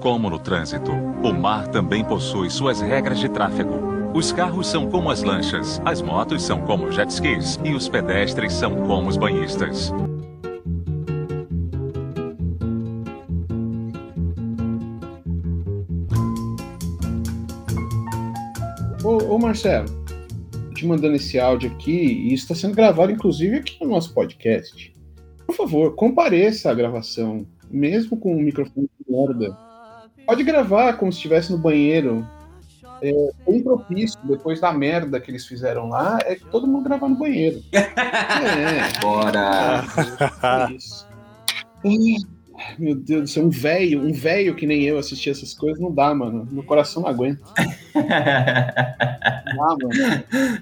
Como no trânsito, o mar também possui suas regras de tráfego. Os carros são como as lanchas, as motos são como jet skis e os pedestres são como os banhistas. Ô, ô Marcelo, te mandando esse áudio aqui, e está sendo gravado inclusive aqui no nosso podcast. Por favor, compareça à gravação, mesmo com o microfone de merda. Pode gravar como se estivesse no banheiro. É, bem propício, depois da merda que eles fizeram lá, é todo mundo gravar no banheiro. É, Bora! é isso. Meu Deus do céu, um velho, um velho que nem eu assistir essas coisas não dá, mano. Meu coração não aguenta. Não dá, mano.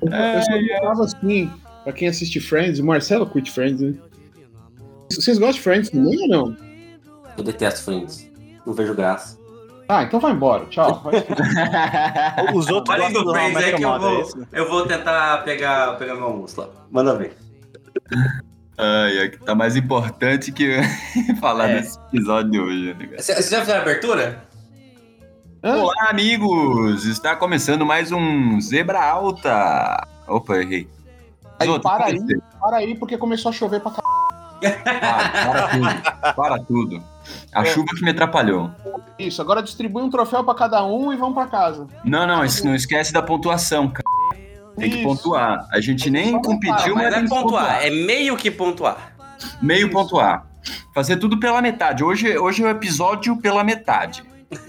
Eu só ficava assim, pra quem assiste Friends, o Marcelo curte Friends, né? Vocês gostam de Friends também ou não? Eu detesto Friends. Não vejo graça. Ah, então vai embora. Tchau. Os outros gostam do Friends aí que eu é vou, isso? eu vou tentar pegar, pegar meu almoço lá. Manda ver. Ai, é que tá mais importante que falar É. desse episódio de hoje, né, cara? Vocês já fizeram a abertura? Hã? Olá, amigos! Está começando mais um Zebra Alta. Opa, errei. Aí, para aí. comecei. Para aí, porque começou a chover pra caralho. Para, para tudo. Para tudo. A chuva que me atrapalhou. Isso, agora distribui um troféu pra cada um e vamos pra casa. Não, não, isso não esquece da pontuação, cara. Tem que Isso. pontuar. A gente nem competiu, mas, Mas tem é que pontuar, é meio que pontuar. Meio Isso. pontuar. Fazer tudo pela metade. Hoje, hoje é o episódio pela metade.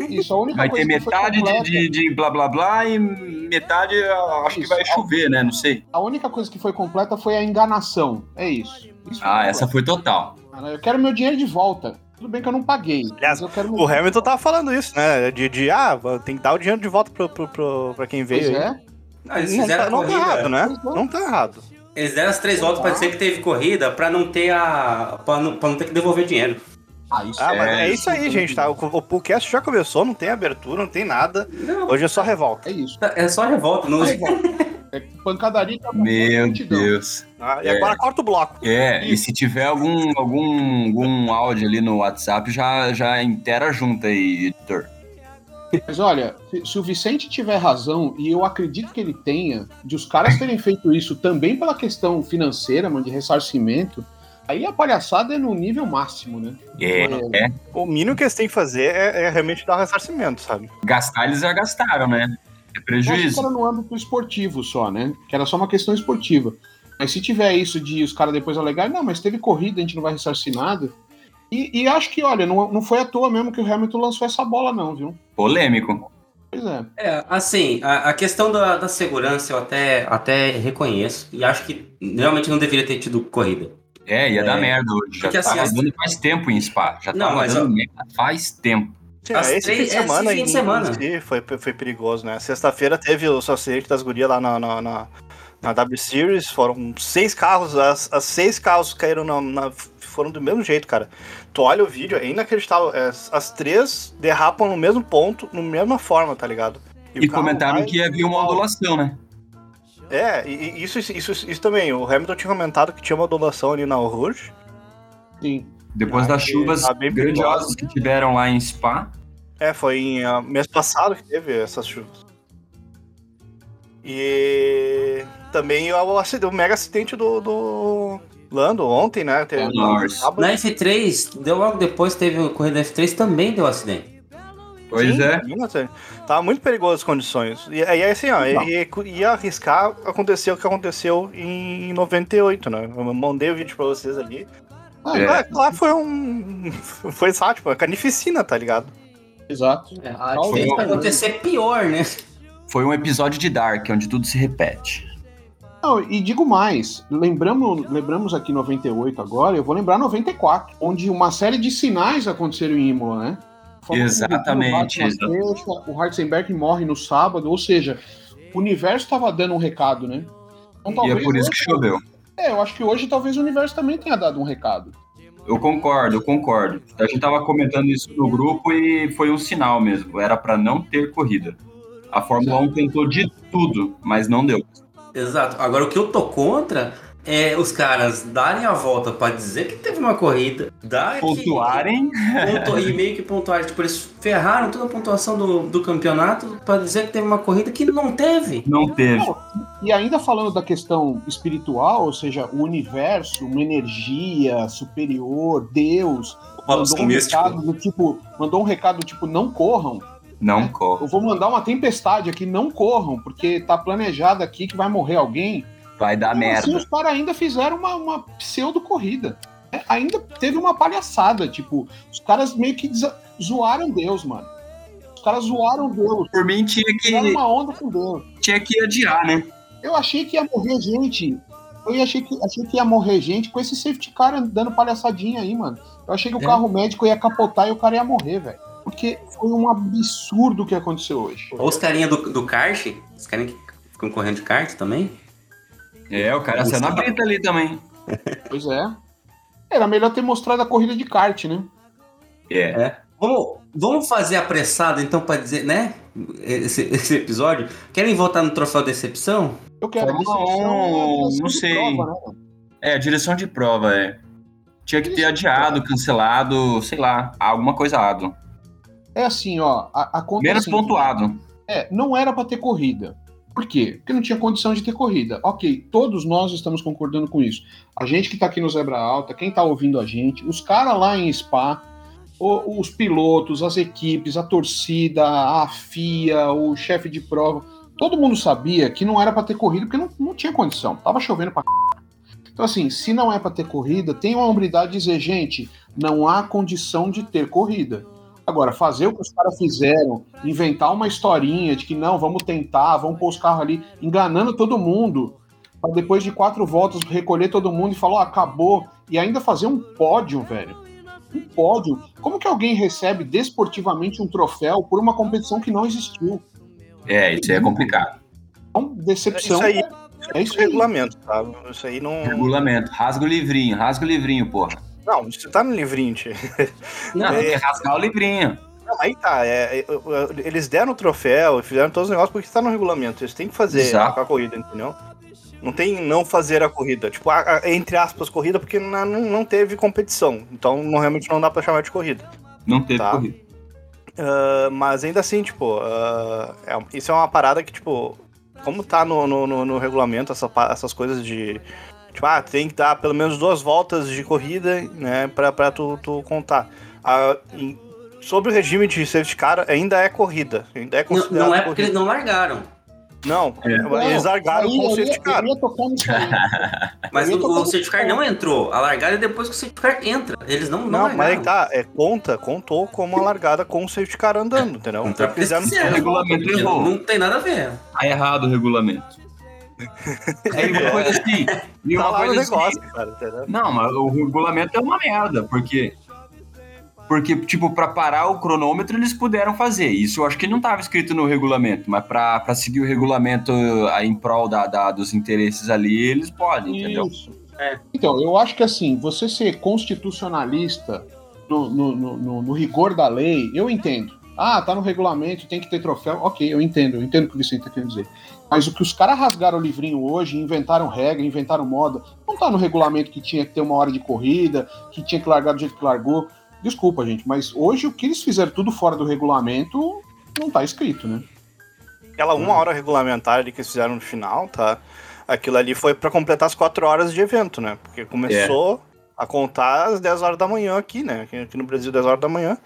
Isso, a única Vai ter coisa que foi metade de, completa- de, de blá blá blá e metade eu acho que Isso. vai chover, né? Não sei. A única coisa que foi completa foi a enganação. É isso. Isso foi Ah, essa foi total. Eu quero meu dinheiro de volta. Tudo bem que eu não paguei. Aliás, O Hamilton tava falando isso, né? De, de ah, tem que dar o dinheiro de volta pro, pro, pro, pra quem veio. Pois é. Não, eles Não, fizeram tá, não tá corrida. errado, né? É. Não tá errado. Eles deram as três voltas pra dizer que teve corrida pra não ter a. pra não, pra não ter que devolver dinheiro. Ah, isso Ah, mas É, é isso aí, gente, tá? O, o, o cast já começou, não tem abertura, não tem nada. Não, Hoje é só revolta. É isso. é só revolta. Não... É pancadaria pra Meu. Deus. tá? E É. agora corta o bloco. É, e se tiver algum, algum, algum áudio ali no WhatsApp, já, já intera junto aí, editor. Mas olha, se, o Vicente tiver razão, e eu acredito que ele tenha, de os caras terem feito isso também pela questão financeira, mano, de ressarcimento, aí a palhaçada é no nível máximo, né? É, é. O mínimo que eles têm que fazer é, é realmente dar ressarcimento, sabe? Gastar eles já gastaram, né? É prejuízo. era no âmbito esportivo só, né? Que era só uma questão esportiva. Mas se tiver isso de os caras depois alegarem, não, mas teve corrida, a gente não vai ressarcir nada. E, e acho que, olha, não, não foi à toa mesmo que o Hamilton lançou essa bola, não, viu? Polêmico. Pois é. É, assim, a, a questão da, da segurança eu até, até reconheço. E acho que realmente não deveria ter tido corrida. É, ia É. dar merda hoje. Já Porque tá assim, rodando faz tempo em Spa. Já Não, tá mas, rodando merda faz tempo. As esse três- fim de esse semana, fim de em- semana. si foi, foi perigoso, né? Sexta-feira teve o acidente das gurias lá na, na, na, na W Series, foram seis carros, as, as seis carros caíram na, na- foram do mesmo jeito, cara. Tu olha o vídeo, é inacreditável. é, as três derrapam no mesmo ponto, na mesma forma, tá ligado? E, carro comentaram vai que havia uma ondulação, né? É, e, e isso, isso, isso, isso também. O Hamilton tinha comentado que tinha uma ondulação ali na Rouge. Sim. Depois Ah, das chuvas tá grandiosas que tiveram lá em Spa. É, foi em ah, mês passado que teve essas chuvas. E também o, acidente, o mega acidente do, do Lando ontem, né? Teve, Norris. sábado. Na F3, deu logo depois, teve a corrida F3, também deu acidente. Pois Sim, é. Tava muito perigoso as condições. E aí, assim, ó, e, e ia arriscar acontecer o que aconteceu em 98, né? Eu mandei o vídeo pra vocês ali. Ah, É. É, claro, foi um. Foi, sabe, tipo, uma carnificina, tá ligado? Exato. É, Talvez também. acontecer pior, né? Foi um episódio de Dark, onde tudo se repete. Não, e digo mais, lembramos, lembramos aqui 98 agora, eu vou lembrar 94, onde uma série de sinais aconteceram em Imola, né? Fórmula Exatamente, 1, o Batman fecha, O Hartzenberg morre no sábado, ou seja, o universo estava dando um recado, né? Então, E é por isso que choveu. É, eu acho que hoje talvez o universo também tenha dado um recado. Eu concordo, eu concordo. A gente tava comentando isso no grupo e foi um sinal mesmo. Era pra não ter corrida. A Fórmula 1 tentou de tudo, mas não deu. Exato. Agora, o que eu tô contra é os caras darem a volta pra dizer que teve uma corrida, dar Pontuarem. pontu- e meio que pontuarem. Tipo, eles ferraram toda a pontuação do, do campeonato pra dizer que teve uma corrida que não teve. Não teve. E ainda falando da questão espiritual, ou seja, o universo, uma energia superior, Deus, mandou um recado do tipo, mandou um recado tipo, não corram. Não corre. Eu vou mandar uma tempestade aqui, não corram, porque tá planejado aqui que vai morrer alguém. Vai dar Mesmo assim, merda. os caras ainda fizeram uma, uma pseudo-corrida. É, ainda teve uma palhaçada, tipo, os caras meio que zoaram Deus, mano. Os caras zoaram Deus, Por mim tinha que, uma onda com Deus. tinha que adiar, né? Eu achei que ia morrer gente. Eu achei que, achei que ia morrer gente com esse safety car dando palhaçadinha aí, mano. Eu achei que o É. carro médico ia capotar e o cara ia morrer, velho. Porque foi um absurdo o que aconteceu hoje. Ou os carinha do, do kart, os carinha que ficam correndo de kart também. É, o cara saiu na brita ali também. Pois é. Era melhor ter mostrado a corrida de kart, né? É. Vamos, vamos fazer apressado então pra dizer, né? Esse, esse episódio. Querem votar no troféu decepção? Eu quero decepção, 1, é direção não de sei. prova, né? É, direção de prova, é. Tinha que ter adiado, cancelado, sei lá, alguma coisa ado. É assim, ó. A, a conta é Menos assim, pontuado. É, não era pra ter corrida. Por quê? Porque não tinha condição de ter corrida. Ok, todos nós estamos concordando com isso. A gente que tá aqui no Zebra Alta, quem tá ouvindo a gente, os caras lá em Spa, os pilotos, as equipes, a torcida, a FIA, o chefe de prova, todo mundo sabia que não era pra ter corrida porque não, não tinha condição. Tava chovendo pra c... Então, assim, se não é pra ter corrida, tem uma hombridade de dizer, gente, não há condição de ter corrida. Agora, fazer o que os caras fizeram, inventar uma historinha de que não, vamos tentar, vamos pôr os carros ali, enganando todo mundo, para depois de quatro voltas recolher todo mundo e falar, ó, acabou, e ainda fazer um pódio, velho. Um pódio. Como que alguém recebe desportivamente um troféu por uma competição que não existiu? É, isso aí é complicado. Então, decepção. Isso aí é isso aí. regulamento, tá? Isso aí não. Regulamento. Rasga o livrinho, rasga o livrinho, porra. Não, isso tá no livrinho, tio. Não, É. tem que rasgar o livrinho. Não, aí tá. é, é, eles deram o troféu e fizeram todos os negócios porque tá no regulamento. Eles têm que fazer Exato. a corrida, entendeu? Não tem não fazer a corrida. Tipo, a- a- entre aspas, corrida, porque na- não, não teve competição. Então, não, realmente não dá pra chamar de corrida. Não teve Tá. corrida. Ah, mas ainda assim, tipo, ah, é- isso é uma parada que, tipo, como tá no, no, no- no regulamento, essa essas coisas de. Tipo, ah, tem que dar pelo menos duas voltas de corrida, né, pra, pra tu, tu contar. Em- sobre o regime de safety car, ainda é corrida. Ainda é Não, considerado não é porque eles corrida. não largaram. Não, É. eles largaram aí com o safety car. Mas o, safety car não entrou. A largada é depois que o safety car entra. Eles não, não, Não, mas aí tá, é conta, contou como uma largada com o safety car andando, entendeu? Contra Então, fizeram o regulamento errou. Não tem nada a ver. Tá errado o regulamento. É uma coisa assim. E tá uma lá no coisa assim. negócio, cara, entendeu? Não, mas o regulamento é uma merda, porque. Porque, tipo, pra parar o cronômetro eles puderam fazer. Isso eu acho que não estava escrito no regulamento, mas pra, pra seguir o regulamento aí em prol da, da- dos interesses ali, eles podem, entendeu? Isso. É. Então, eu acho que assim, você ser constitucionalista no, no- no- no- no rigor da lei, eu entendo. Ah, tá no regulamento, tem que ter troféu. Ok, eu entendo, eu entendo o que o Vicente tá querendo dizer. Mas o que os caras rasgaram o livrinho hoje, inventaram regra, inventaram moda, não tá no regulamento que tinha que ter uma hora de corrida, que tinha que largar do jeito que largou. Desculpa, gente, mas hoje o que eles fizeram tudo fora do regulamento não tá escrito, né? Aquela uma hora regulamentar ali que eles fizeram no final, tá? Aquilo ali foi pra completar as quatro horas de evento, né? Porque começou a contar às 10 horas da manhã aqui, né? Aqui, aqui no Brasil, 10 horas da manhã.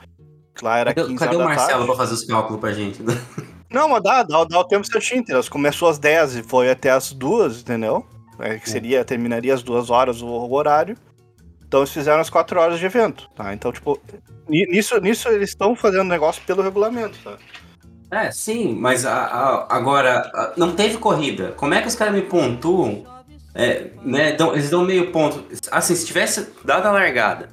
Lá era Cadê, 15 cadê o Marcelo tarde. pra fazer os cálculos pra gente? Não, mas dá, dá, dá o tempo certinho, entendeu? Começou às 10 e foi até às 2, entendeu? É, que seria, terminaria às 2 horas o, o horário. Então eles fizeram as 4 horas de evento, tá? Então, tipo, ni- nisso, nisso eles estão fazendo negócio pelo regulamento, tá? É, sim, mas a- a- agora a- não teve corrida. Como é que os caras me pontuam? É, né, dão- eles dão meio ponto. Assim, se tivesse dado a largada,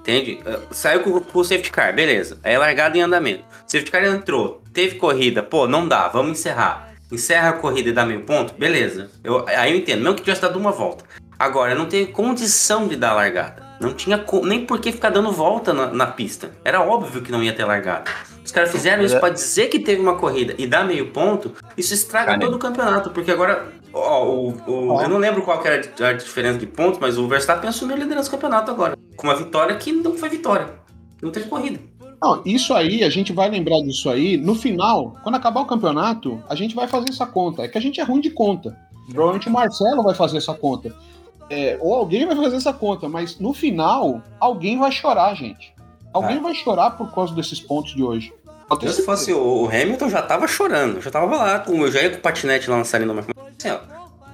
entende? Uh, Saiu com, com o safety car, beleza. Aí a largada em andamento. O safety car entrou, teve corrida, pô, não dá, vamos encerrar. Encerra a corrida e dá meio ponto, beleza. Eu, aí eu entendo, mesmo que tivesse dado uma volta. Agora, não teve condição de dar largada. Não tinha nem por que ficar dando volta na, na pista. Era óbvio que não ia ter largada. Os caras fizeram isso É. pra dizer que teve uma corrida e dar meio ponto. Isso estraga Cara, todo o campeonato, porque agora Ó, o, o- eu não lembro qual era a diferença de pontos, mas o Verstappen assumiu a liderança do campeonato agora. Com uma vitória que não foi vitória. Não teve corrida. Não, isso aí, a gente vai lembrar disso aí. No final, quando acabar o campeonato, a gente vai fazer essa conta. É que a gente é ruim de conta. Provavelmente o Marcelo vai fazer essa conta. É, ou alguém vai fazer essa conta, mas no final, alguém vai chorar, gente. Alguém é. vai chorar por causa desses pontos de hoje. Eu, se fosse o Hamilton, já tava chorando. Já tava lá, com, eu já ia com o patinete lá na salinha do Assim, ó,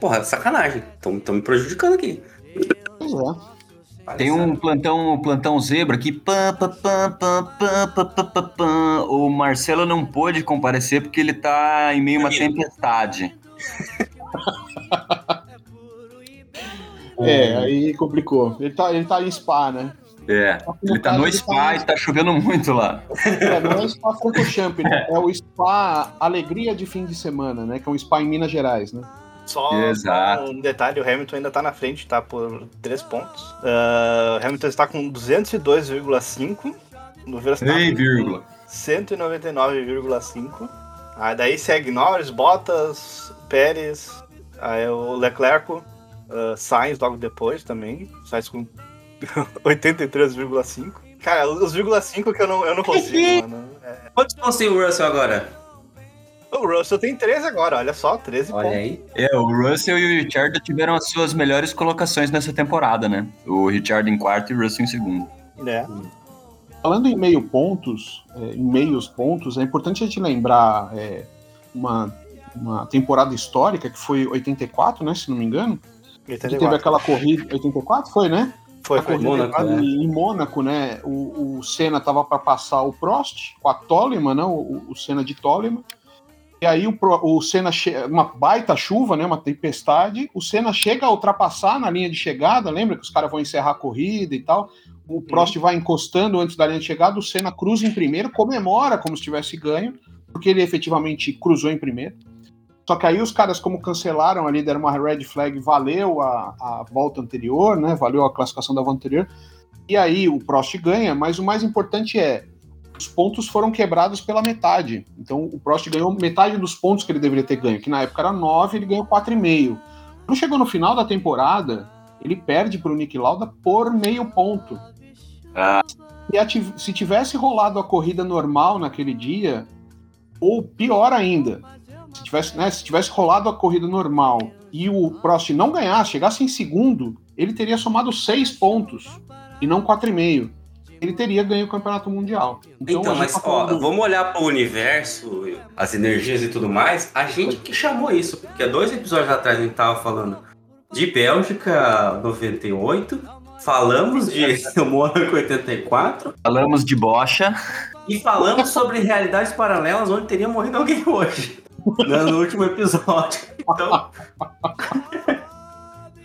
porra, sacanagem. Estão me prejudicando aqui. Pois é. Tem um plantão, plantão zebra que pam, pam, pam, pam, pam, pam, o Marcelo não pôde comparecer porque ele tá em meio a uma tempestade. É, aí complicou. Ele tá, ele tá em spa, né? É, ele tá no spa e tá chovendo muito lá. É, não é o Spa Francorchamps, né? é o Spa Alegria de Fim de Semana, né? Que é um spa em Minas Gerais, né? Só, Exato. um detalhe, o Hamilton ainda tá na frente, tá por 3 pontos. Ah, o Hamilton está com 202,5. No Verstappen, Ei, vírgula. 199,5. Aí daí segue Norris, Bottas, Pérez, aí o Leclerc, uh, Sainz logo depois também. Sainz com 83,5. Cara, os 0,5 que eu não, eu não consigo, mano. É. Quantos pontos tem o Russell agora? O Russell tem 13 agora, olha só, 13 Olha pontos. aí. É, o Russell e o Richard tiveram as suas melhores colocações nessa temporada, né? O Richard em quarto e o Russell em segundo. Né? Falando em meio pontos, é, em meios pontos, é importante a gente lembrar é, uma, uma temporada histórica que foi 84, né? Se não me engano. Que teve 84. aquela corrida. 84 foi, né? Foi, a foi. corrida Mônaco, né? em Mônaco, né? O, o Senna tava para passar o Prost com a Toleman, né? O, o Senna de Toleman. E aí o, o Senna uma baita chuva, né? Uma tempestade. O Senna chega a ultrapassar na linha de chegada. Lembra que os caras vão encerrar a corrida e tal? O Prost vai encostando antes da linha de chegada. O Senna cruza em primeiro, comemora como se tivesse ganho, porque ele efetivamente cruzou em primeiro. Só que aí os caras, como cancelaram ali, deram uma red flag, valeu a, a volta anterior, né? Valeu a classificação da volta anterior. E aí o Prost ganha, mas o mais importante é os pontos foram quebrados pela metade. Então o Prost ganhou metade dos pontos que ele deveria ter ganho, que na época era 9, ele ganhou 4,5. Quando chegou no final da temporada, ele perde para o Nick Lauda por meio ponto. Ah. Se tivesse rolado a corrida normal naquele dia, ou pior ainda, se tivesse, né, se tivesse rolado a corrida normal e o Prost não ganhasse, chegasse em segundo, ele teria somado seis pontos e não 4,5. Ele teria ganho o campeonato mundial. Então, gente mas tá ó, vamos olhar pro universo, as energias e tudo mais. A gente que chamou isso, porque há dois episódios atrás a gente tava falando de Bélgica 98, falamos de Mônaco 84 Falamos de bocha. e falamos sobre realidades paralelas onde teria morrido alguém hoje. Né, No último episódio. Então.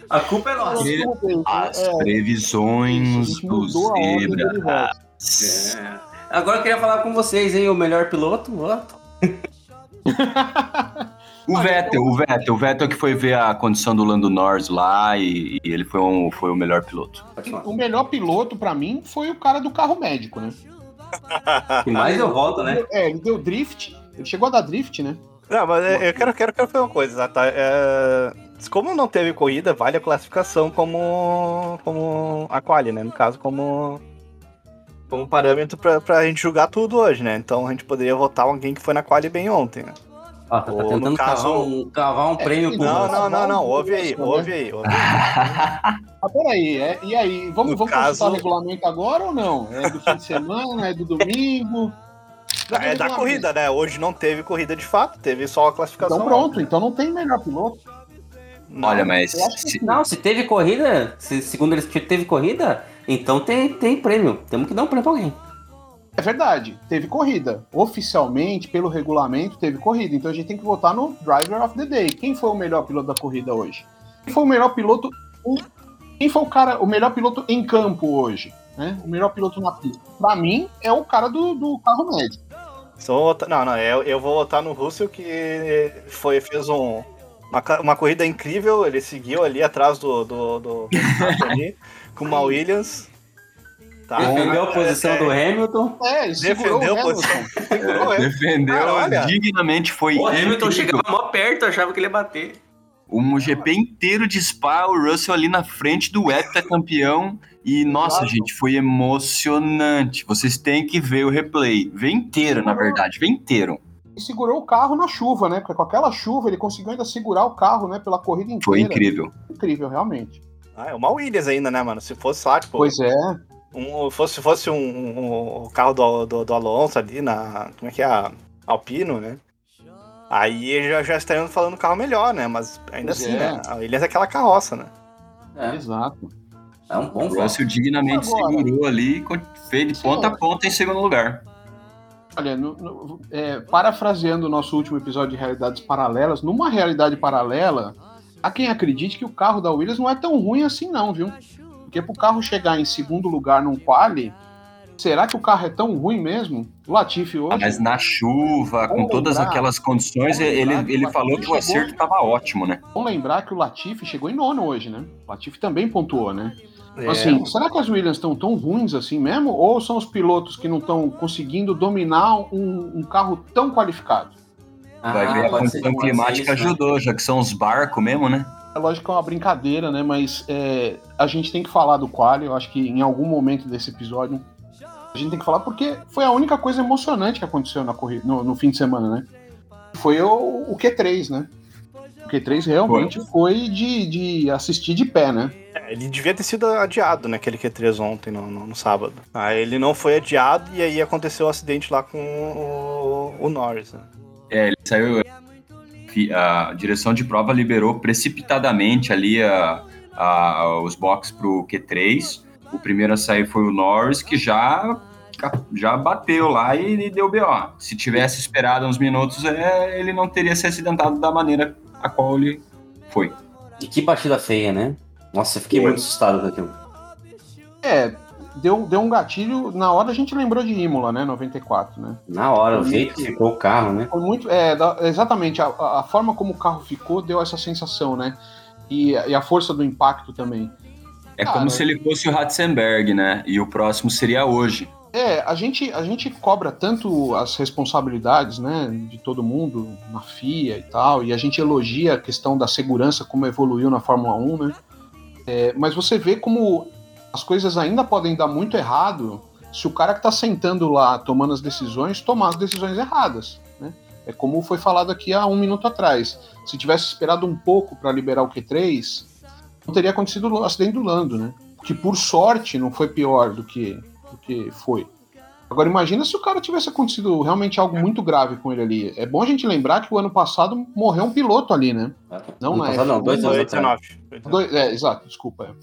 A culpa é nossa. Que- As É, previsões do Zebra. É. Agora eu queria falar com vocês, hein? O melhor piloto. O Vettel, o Vettel, o Vettel que foi ver a condição do Lando Norris lá e, e ele foi, um, foi o melhor piloto. O melhor piloto, pra mim, foi o cara do carro médico, né? E mais eu volto, né? É, ele deu drift. Ele chegou a dar drift, né? Não, mas é, eu quero, quero, quero fazer uma coisa, tá? É, como não teve corrida, vale a classificação como, como a quali, né? No caso, como, como parâmetro pra, pra gente julgar tudo hoje, né? Então a gente poderia votar alguém que foi na quali bem ontem, né? Ó, tá, tá Ou, no tentando caso- cavar um, cavar um prêmio pro Não, Não, não, não, Ouve aí, não, ouve aí, ouve aí. Ah, peraí, é, e aí? Vamos, No vamos caso- consultar o regulamento agora ou não? É do fim de semana, é do domingo? É da regulamento. corrida, né? Hoje não teve corrida de fato, teve só a classificação. Então pronto, então não tem melhor piloto. Não. Olha, mas se- Não, se teve corrida, se, segundo eles que teve corrida, então tem, tem prêmio. Temos que dar um prêmio pra alguém. É verdade, teve corrida. Oficialmente, pelo regulamento, teve corrida. Então a gente tem que votar no Driver of the Day. Quem foi o melhor piloto da corrida hoje? Quem foi o melhor piloto? em- Quem foi o cara, o melhor piloto em campo hoje? Né? O melhor piloto na pista. Pra mim, é o cara do, do carro médio. Só vou votar- não, não, eu, eu vou votar no Russell que foi, fez um, uma, uma corrida incrível, ele seguiu ali atrás do, do, do ali, com uma Williams. Tá? Defendeu a posição É, do Hamilton. É, ele segurou Defendeu o a Hamilton. posição. Segurou, é. defendeu Cara, olha. dignamente, foi O Hamilton incrível. chegava mó perto, achava que ele ia bater. um GP inteiro de Spa, o Russell ali na frente do heptacampeão. E, nossa, Exato. gente, foi emocionante. Vocês têm que ver o replay. Vê inteiro, na verdade, vê inteiro. E segurou o carro na chuva, né? Porque com aquela chuva ele conseguiu ainda segurar o carro, né? Pela corrida inteira. Foi incrível. Incrível, realmente. Ah, é uma Williams ainda, né, mano? Se fosse lá, tipo, Pois é. um, fosse, fosse um, um- o carro do, do, do Alonso ali na. Como é que é? A Alpino, né? Aí já, já estariam falando carro melhor, né? Mas ainda Pois assim, é. né? A Williams é aquela carroça, né? É, Exato. É um bom O. Russell dignamente Agora- segurou ali e fez de ponta a ponta em segundo lugar. Olha, no- no- é, parafraseando o nosso último episódio de realidades paralelas, numa realidade paralela, há quem acredite que o carro da Williams não é tão ruim assim, não, viu? Porque pro carro chegar em segundo lugar num quali, será que o carro é tão ruim mesmo? O Latifi Ah, hoje. mas na chuva, com Vamos todas lembrar- aquelas condições, ele, lembrar que ele o falou que o acerto estava ótimo, né? Vamos lembrar que o Latifi chegou em nono hoje, né? O Latifi também pontuou, né? É. Assim, será que as Williams estão tão ruins assim mesmo? Ou são os pilotos que não estão conseguindo dominar um, um carro tão qualificado? Vai Ah, ver a condição climática isso, né? ajudou, já que são os barcos mesmo, né? É lógico que é uma brincadeira, né? Mas é, a gente tem que falar do quali. Eu acho que em algum momento desse episódio a gente tem que falar porque foi a única coisa emocionante que aconteceu na corrida, no, no fim de semana, né? Foi o, o Q3, né? O Q3 realmente foi, de, de assistir de pé, né? É, ele devia ter sido adiado, né? Aquele Q3 ontem, no, no, no sábado. Aí ele não foi adiado e aí aconteceu o acidente lá com o, o Norris, né? É, ele saiu. A direção de prova liberou precipitadamente ali a, a- os boxes pro Q3. O primeiro a sair foi o Norris, que já, já bateu lá e, e deu BO. Se tivesse esperado uns minutos, é, ele não teria se acidentado da maneira a qual ele foi. E que batida feia, né? Nossa, eu fiquei Foi. muito assustado com aquilo. É, deu, deu um gatilho. Na hora a gente lembrou de Imola, né? 94, né? Na hora, o Foi jeito que ficou o carro, né? Foi muito. É, exatamente. A, a forma como o carro ficou deu essa sensação, né? E, e a força do impacto também. É Cara, como se ele fosse o Ratzenberg, né? E o próximo seria hoje. É, a gente, a gente cobra tanto as responsabilidades, né, de todo mundo na FIA e tal, e a gente elogia a questão da segurança, como evoluiu na Fórmula 1, né? É, mas você vê como as coisas ainda podem dar muito errado se o cara que tá sentando lá tomando as decisões tomar as decisões erradas, né? É como foi falado aqui há um minuto atrás. Se tivesse esperado um pouco para liberar o Q3, não teria acontecido o acidente do Lando, né? Que por sorte não foi pior do que, que foi. Agora imagina se o cara tivesse acontecido realmente algo muito grave com ele ali. É bom a gente lembrar que o ano passado morreu um piloto ali, né? Não, Ano na passado, não, F1, dois anos Foi atrás. 19. Dois- é, exato, desculpa.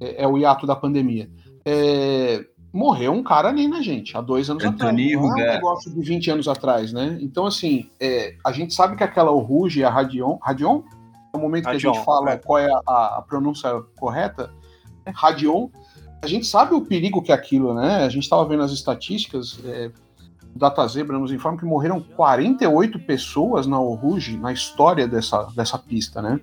É, é o hiato da pandemia. É, morreu um cara ali, né, gente? Há dois anos Antônio atrás. Não é um Ruga. negócio de 20 anos atrás, né? Então, assim, é, a gente sabe que aquela Rouge e a Radion. Radion? No momento que a Radion, gente fala é. qual é a, a pronúncia correta, é Radion. A gente sabe o perigo que é aquilo, né? A gente estava vendo as estatísticas. É, o Data Zebra nos informa que morreram 48 pessoas na Rouge na história dessa, dessa pista, né?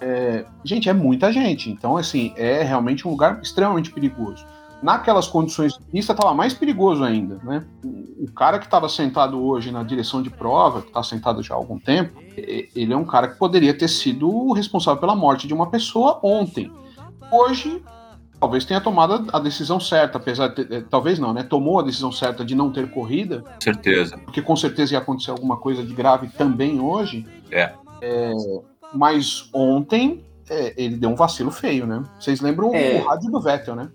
É, gente, é muita gente. Então, assim, é realmente um lugar extremamente perigoso. Naquelas condições de pista, estava mais perigoso ainda, né? O, cara que estava sentado hoje na direção de prova, que está sentado já há algum tempo, ele é um cara que poderia ter sido o responsável pela morte de uma pessoa ontem. Hoje, talvez tenha tomado a decisão certa, apesar de ter, eh, talvez não, né? Tomou a decisão certa de não ter corrida, Com certeza. porque com certeza ia acontecer alguma coisa de grave também hoje. É. É, mas ontem é, ele deu um vacilo feio, né? Vocês lembram É. o rádio do Vettel, né?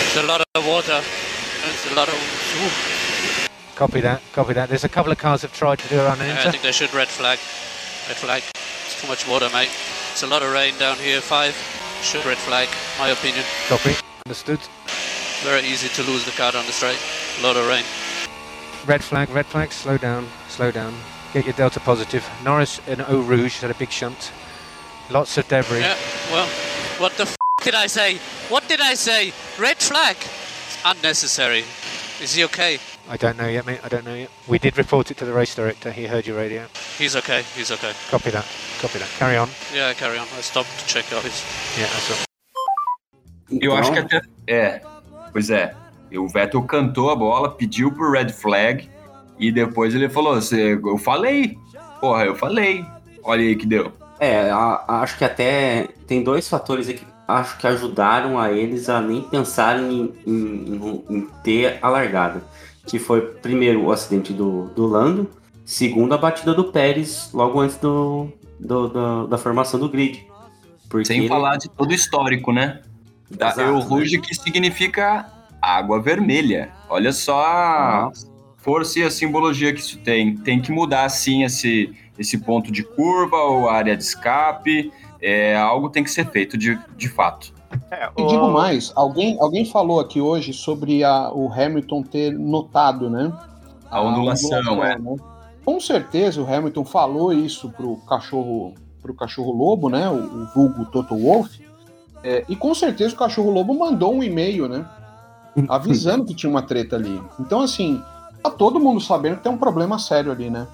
It's a lot of water. It's a lot of. Copy that, copy that. There's a couple of cars have tried to do a run I enter. think they should red flag. Red flag. It's too much water, mate. It's a lot of rain down here. Five. Should red flag. My opinion. Copy. Understood. Very easy to lose the card on the straight. A lot of rain. Red flag, red flag. Slow down, slow down. Get your delta positive. Norris and Eau Rouge had a big shunt. Lots of debris. Yeah. Well, what the f did I say? What did I say? Red flag. It's unnecessary. Is he okay? I don't know yet, mate. I don't know yet. We did report it to the race director. He heard your radio. He's okay. He's okay. Copy that. Copy that. Carry on. Yeah, carry on. I stopped to check out his. Yeah, that's all. Eu acho que até. É, pois é. O Vettel cantou a bola, pediu pro red flag e depois ele falou: "Cê- Eu falei, porra, eu falei. Olha aí que deu. É, a- acho que até tem dois fatores aqui que acho que ajudaram a eles a nem pensarem em, em- em ter a largada. Que foi, primeiro, o acidente do, do Lando, segundo, a batida do Pérez logo antes do, do- da- da formação do grid. Porque Sem ele- falar de todo o histórico, né? Da Exato, Eu né? Rouge, que significa água vermelha. Olha só a Nossa. força e a simbologia que isso tem. Tem que mudar, sim, esse, esse ponto de curva ou área de escape. É, algo tem que ser feito de, de fato. É, E o- digo mais, alguém, alguém falou aqui hoje sobre a- o Hamilton ter notado, né? A ondulação, é. né? Com certeza o Hamilton falou isso pro cachorro, pro cachorro lobo, né? O, o vulgo Toto Wolff. É, e com certeza o cachorro lobo mandou um e-mail, né? Avisando que tinha uma treta ali. Então, assim, tá todo mundo sabendo que tem um problema sério ali, né?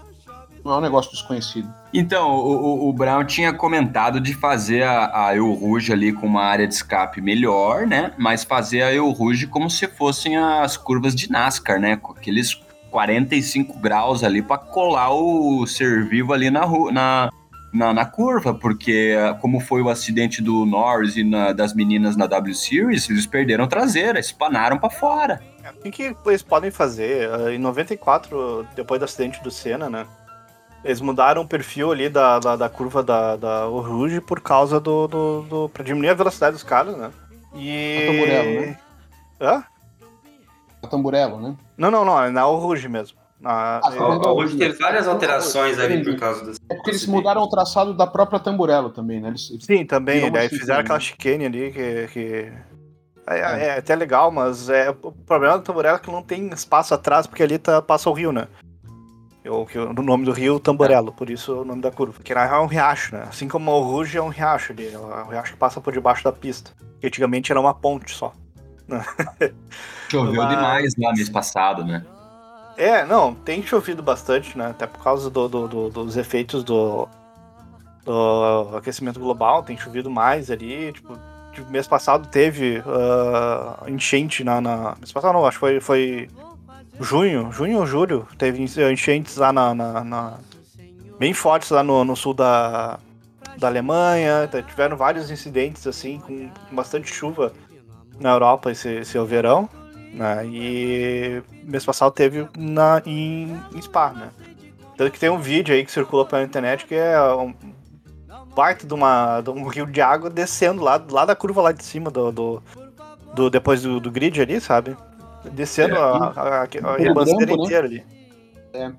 Não é um negócio desconhecido. Então, o, o- o Brown tinha comentado de fazer a, a Eu Rouge ali com uma área de escape melhor, né? Mas fazer a Eu Rouge como se fossem as curvas de NASCAR, né? Com aqueles 45 graus ali para colar o ser vivo ali na, na, na, na curva, porque ah, como foi o acidente do Norris e na- das meninas na W Series, eles perderam traseira, espanaram para fora. O que, que eles podem fazer? Ah, Em 94, depois do acidente do Senna, né? Eles mudaram o perfil ali da, da, da curva da, da Eau Rouge por causa do, do, do. pra diminuir a velocidade dos caras, né? E. A Tamburello, né? Hã? A Tamburello, né? Não, não, não, é na Eau Rouge mesmo. Na, Ah, O- o- Hoje teve várias alterações ali por causa do. É porque eles mudaram o traçado da própria Tamburello também, né? Eles, Sim, também. Daí fizeram aquela chicane ali que. que... É, é- é até legal, mas é, o problema do Tamborello é que não tem espaço atrás, porque ali tá, passa o rio, né? O, que, o nome do rio Tamborello, por isso o nome da curva. Que é um riacho, né? Assim como o Rouge é um riacho ali, é um riacho que passa por debaixo da pista. Que antigamente era uma ponte só. Choveu Mas- demais lá mês passado, né? É, não, tem chovido bastante, né? Até por causa do, do- do- dos efeitos do, aquecimento global, tem chovido mais ali. Tipo, tipo, mês passado teve ah, enchente na, na- Mês passado não, acho que foi, foi junho, junho ou julho, teve enchentes lá na. na- na- bem fortes lá no, no sul da, da Alemanha. Tiveram vários incidentes assim, com bastante chuva na Europa esse, esse verão. Né? E mês passado teve na, em, em Spa, né? Tanto que tem um vídeo aí que circula pela internet que é um baita de, uma, de um rio de água descendo lá, lá da curva lá de cima do, do, do- depois do, do grid ali, sabe? Descendo É, a, a, a, ribanceira né? inteira ali. É.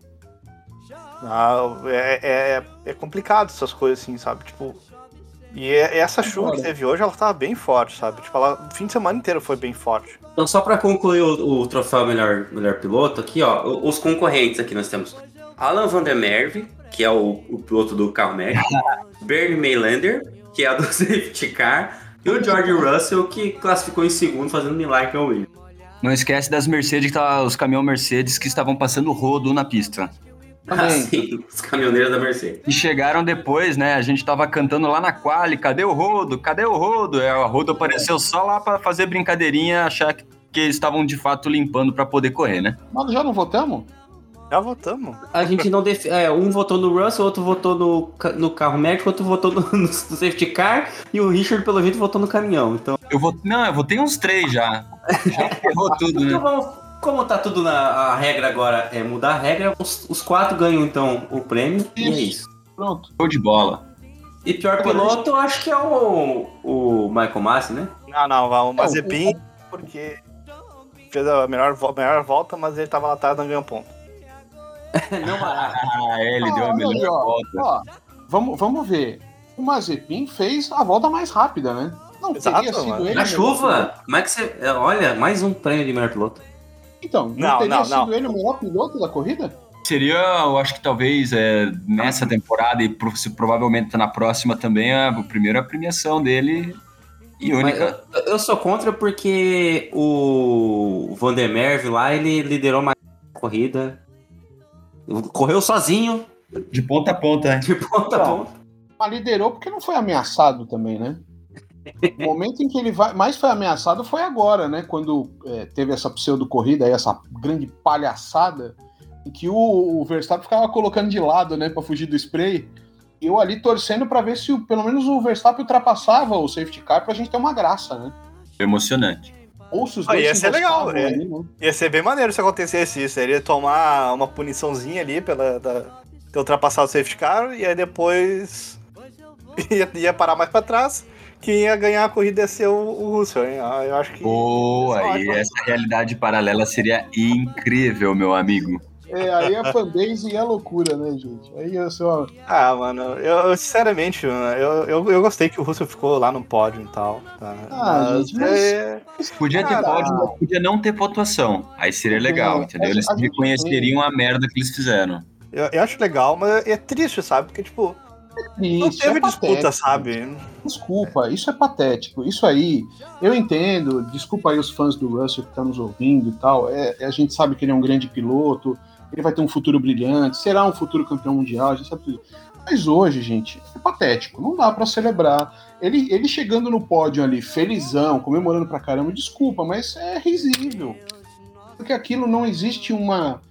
Ah, é, é, é complicado essas coisas assim, sabe? Tipo. E é- essa chuva que teve hoje, ela tava bem forte, sabe? Tipo, ela, o fim de semana inteiro foi bem forte. Então, só para concluir o, o troféu melhor, melhor piloto, aqui, ó, os concorrentes aqui nós temos Alan Van der Merwe, que é o, o piloto do carro médico, Bernie Maylander, que é a do safety car, e o George Russell, que classificou em segundo, fazendo milagre ao Williams. Não esquece das Mercedes, que tá, os caminhões Mercedes que estavam passando rodo na pista. Também. Assim, os caminhoneiros da Mercedes. E chegaram depois, né? A gente tava cantando lá na quali, cadê o rodo? Cadê o rodo? É, o rodo apareceu só lá pra fazer brincadeirinha, achar que, que eles estavam de fato limpando pra poder correr, né? Mas já não votamos? Já votamos. A gente não def... é, um votou no Russell, outro votou no, no carro médico, outro votou no, no safety car, e o Richard, pelo jeito, votou no caminhão. Então, Eu vou. Não, eu votei uns três já. Já ferrou tudo, então né? vamos. Como tá tudo na a regra agora, é mudar a regra, os, os quatro ganham então o prêmio, e é isso. Pronto. Show de bola. E pior piloto, eu acho que é o, o Michael Massi, né? Não, não, o Mazepin, o- porque fez a melhor, vo- melhor volta, mas ele tava lá atrás não ganhou ponto. Não, Ah, é, ele Ah, deu a melhor ó. volta. Ó, vamos, vamos ver. O Mazepin fez a volta mais rápida, né? Não Exato, teria sido mano. ele. na chuva, como é que você. é, Olha, mais um prêmio de melhor piloto. Então, não, Não, teria não, sido não. ele o melhor piloto da corrida? Seria, eu acho que talvez é, nessa temporada e pro- provavelmente na próxima também, a, a primeira premiação dele e Mas única. eu, eu sou contra porque o Van der Merwe lá, ele liderou mais a corrida. Correu sozinho, De ponta a ponta, né? de ponta a Então, ponta. Mas liderou porque não foi ameaçado também, né? O momento em que ele vai, mais foi ameaçado foi agora, né? Quando é, teve essa pseudo-corrida, aí, essa grande palhaçada, em que o, o Verstappen ficava colocando de lado, né? Pra fugir do spray. eu ali torcendo para ver se pelo menos o Verstappen ultrapassava o safety car pra gente ter uma graça, né? Emocionante. Ou se os Ah, dois ia se ser legal, é. ali, né? Ia ser bem maneiro se acontecesse isso. Ele ia tomar uma puniçãozinha ali pela da, ter ultrapassado o safety car e aí depois ia, ia parar mais pra trás. Quem ia ganhar a corrida ia ser o, o Russell, hein? Ah, Eu acho que. Boa, Só e essa realidade paralela seria incrível, meu amigo. É, aí a fanbase e a loucura, né, gente? Aí eu sou. Ah, mano, eu, eu, sinceramente, mano, eu, eu, eu gostei que o Russell ficou lá no pódio e tal. Tá? Ah, gente, mas- é, Podia ter Cara. pódio, mas podia não ter pontuação. Aí seria legal, Não, entendeu? Eles a reconheceriam a merda que eles fizeram. eu, eu acho legal, mas é triste, sabe? Porque, tipo, não Isso, teve é disputa, patético. sabe? Desculpa, isso é patético. Isso aí, eu entendo. Desculpa aí os fãs do Russell que estão nos ouvindo e tal. É, a gente sabe que ele é um grande piloto, ele vai ter um futuro brilhante, será um futuro campeão mundial, a gente sabe tudo. Mas hoje, gente, é patético. Não dá pra celebrar. Ele, ele chegando no pódio ali, felizão, comemorando pra caramba, desculpa, mas é risível. Porque aquilo não existe uma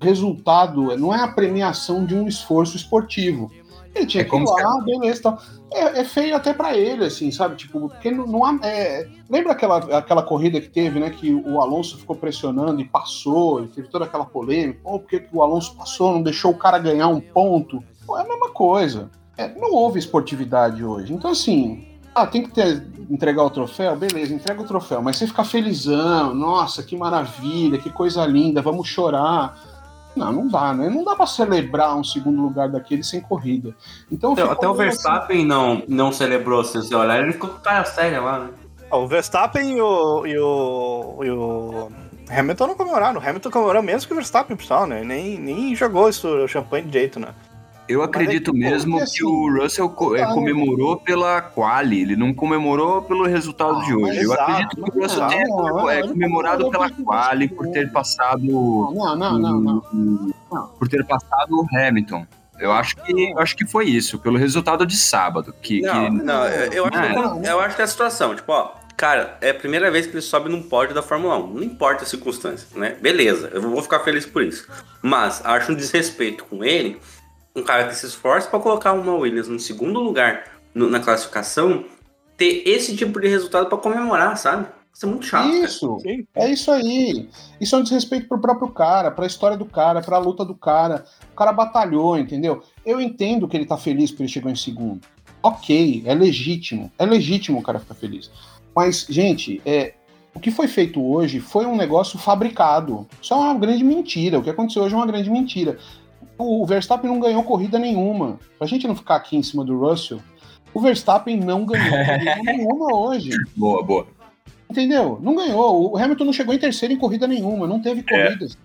resultado, não é a premiação de um esforço esportivo. Ele tinha É que ir lá, beleza, tal. É, é feio até pra ele, assim, sabe? Tipo, porque não, não há. é, lembra aquela, aquela corrida que teve, né? Que o Alonso ficou pressionando e passou, e teve toda aquela polêmica. Pô, por que, que o Alonso passou, não deixou o cara ganhar um ponto? Pô, é a mesma coisa. É, não houve esportividade hoje. Então, assim, ah, tem que ter, entregar o troféu? Beleza, entrega o troféu. Mas você ficar felizão, nossa, que maravilha, que coisa linda, vamos chorar. Não, não dá, né? Não dá pra celebrar um segundo lugar daquele sem corrida. Então, Até, ficou até o Verstappen não, não celebrou, se você olhar, ele ficou com cara séria lá, né? Ó, O Verstappen e o, e o, e o Hamilton não comemoraram. O Hamilton comemorou menos que o Verstappen, pessoal, né? Nem, nem jogou isso, o champanhe de jeito, né? Eu é acredito mesmo que assim, o Russell co- é, tá, né? comemorou pela quali, ele não comemorou pelo resultado Ah, de hoje. Eu exato, acredito que o Russell não, tenha não, é, comemorado pela quali, por ter passado Não, não, não, não. Não. por ter passado o Hamilton. Eu acho que eu acho que foi isso, pelo resultado de sábado, que, Não, que não, eu, eu acho Ah, que, não. eu acho que é a situação, tipo, ó, cara, é a primeira vez que ele sobe num pódio da Fórmula 1. Não importa as circunstâncias, né? Beleza, eu vou ficar feliz por isso. Mas acho um desrespeito com ele, um cara que se esforça pra colocar uma Williams no segundo lugar no- na classificação, ter esse tipo de resultado pra comemorar, sabe? Isso é muito chato. Isso, Sim. é isso aí. Isso é um desrespeito pro próprio cara, pra história do cara, pra luta do cara. O cara batalhou, entendeu? Eu entendo que ele tá feliz porque ele chegou em segundo. Ok, é legítimo. É legítimo o cara ficar feliz. Mas, gente, é, o que foi feito hoje foi um negócio fabricado. Isso é uma grande mentira. O que aconteceu hoje é uma grande mentira. O Verstappen não ganhou corrida nenhuma. Pra gente não ficar aqui em cima do Russell, o Verstappen não ganhou corrida nenhuma hoje. boa, boa. Entendeu? Não ganhou. O Hamilton não chegou em terceiro em corrida nenhuma, não teve corridas.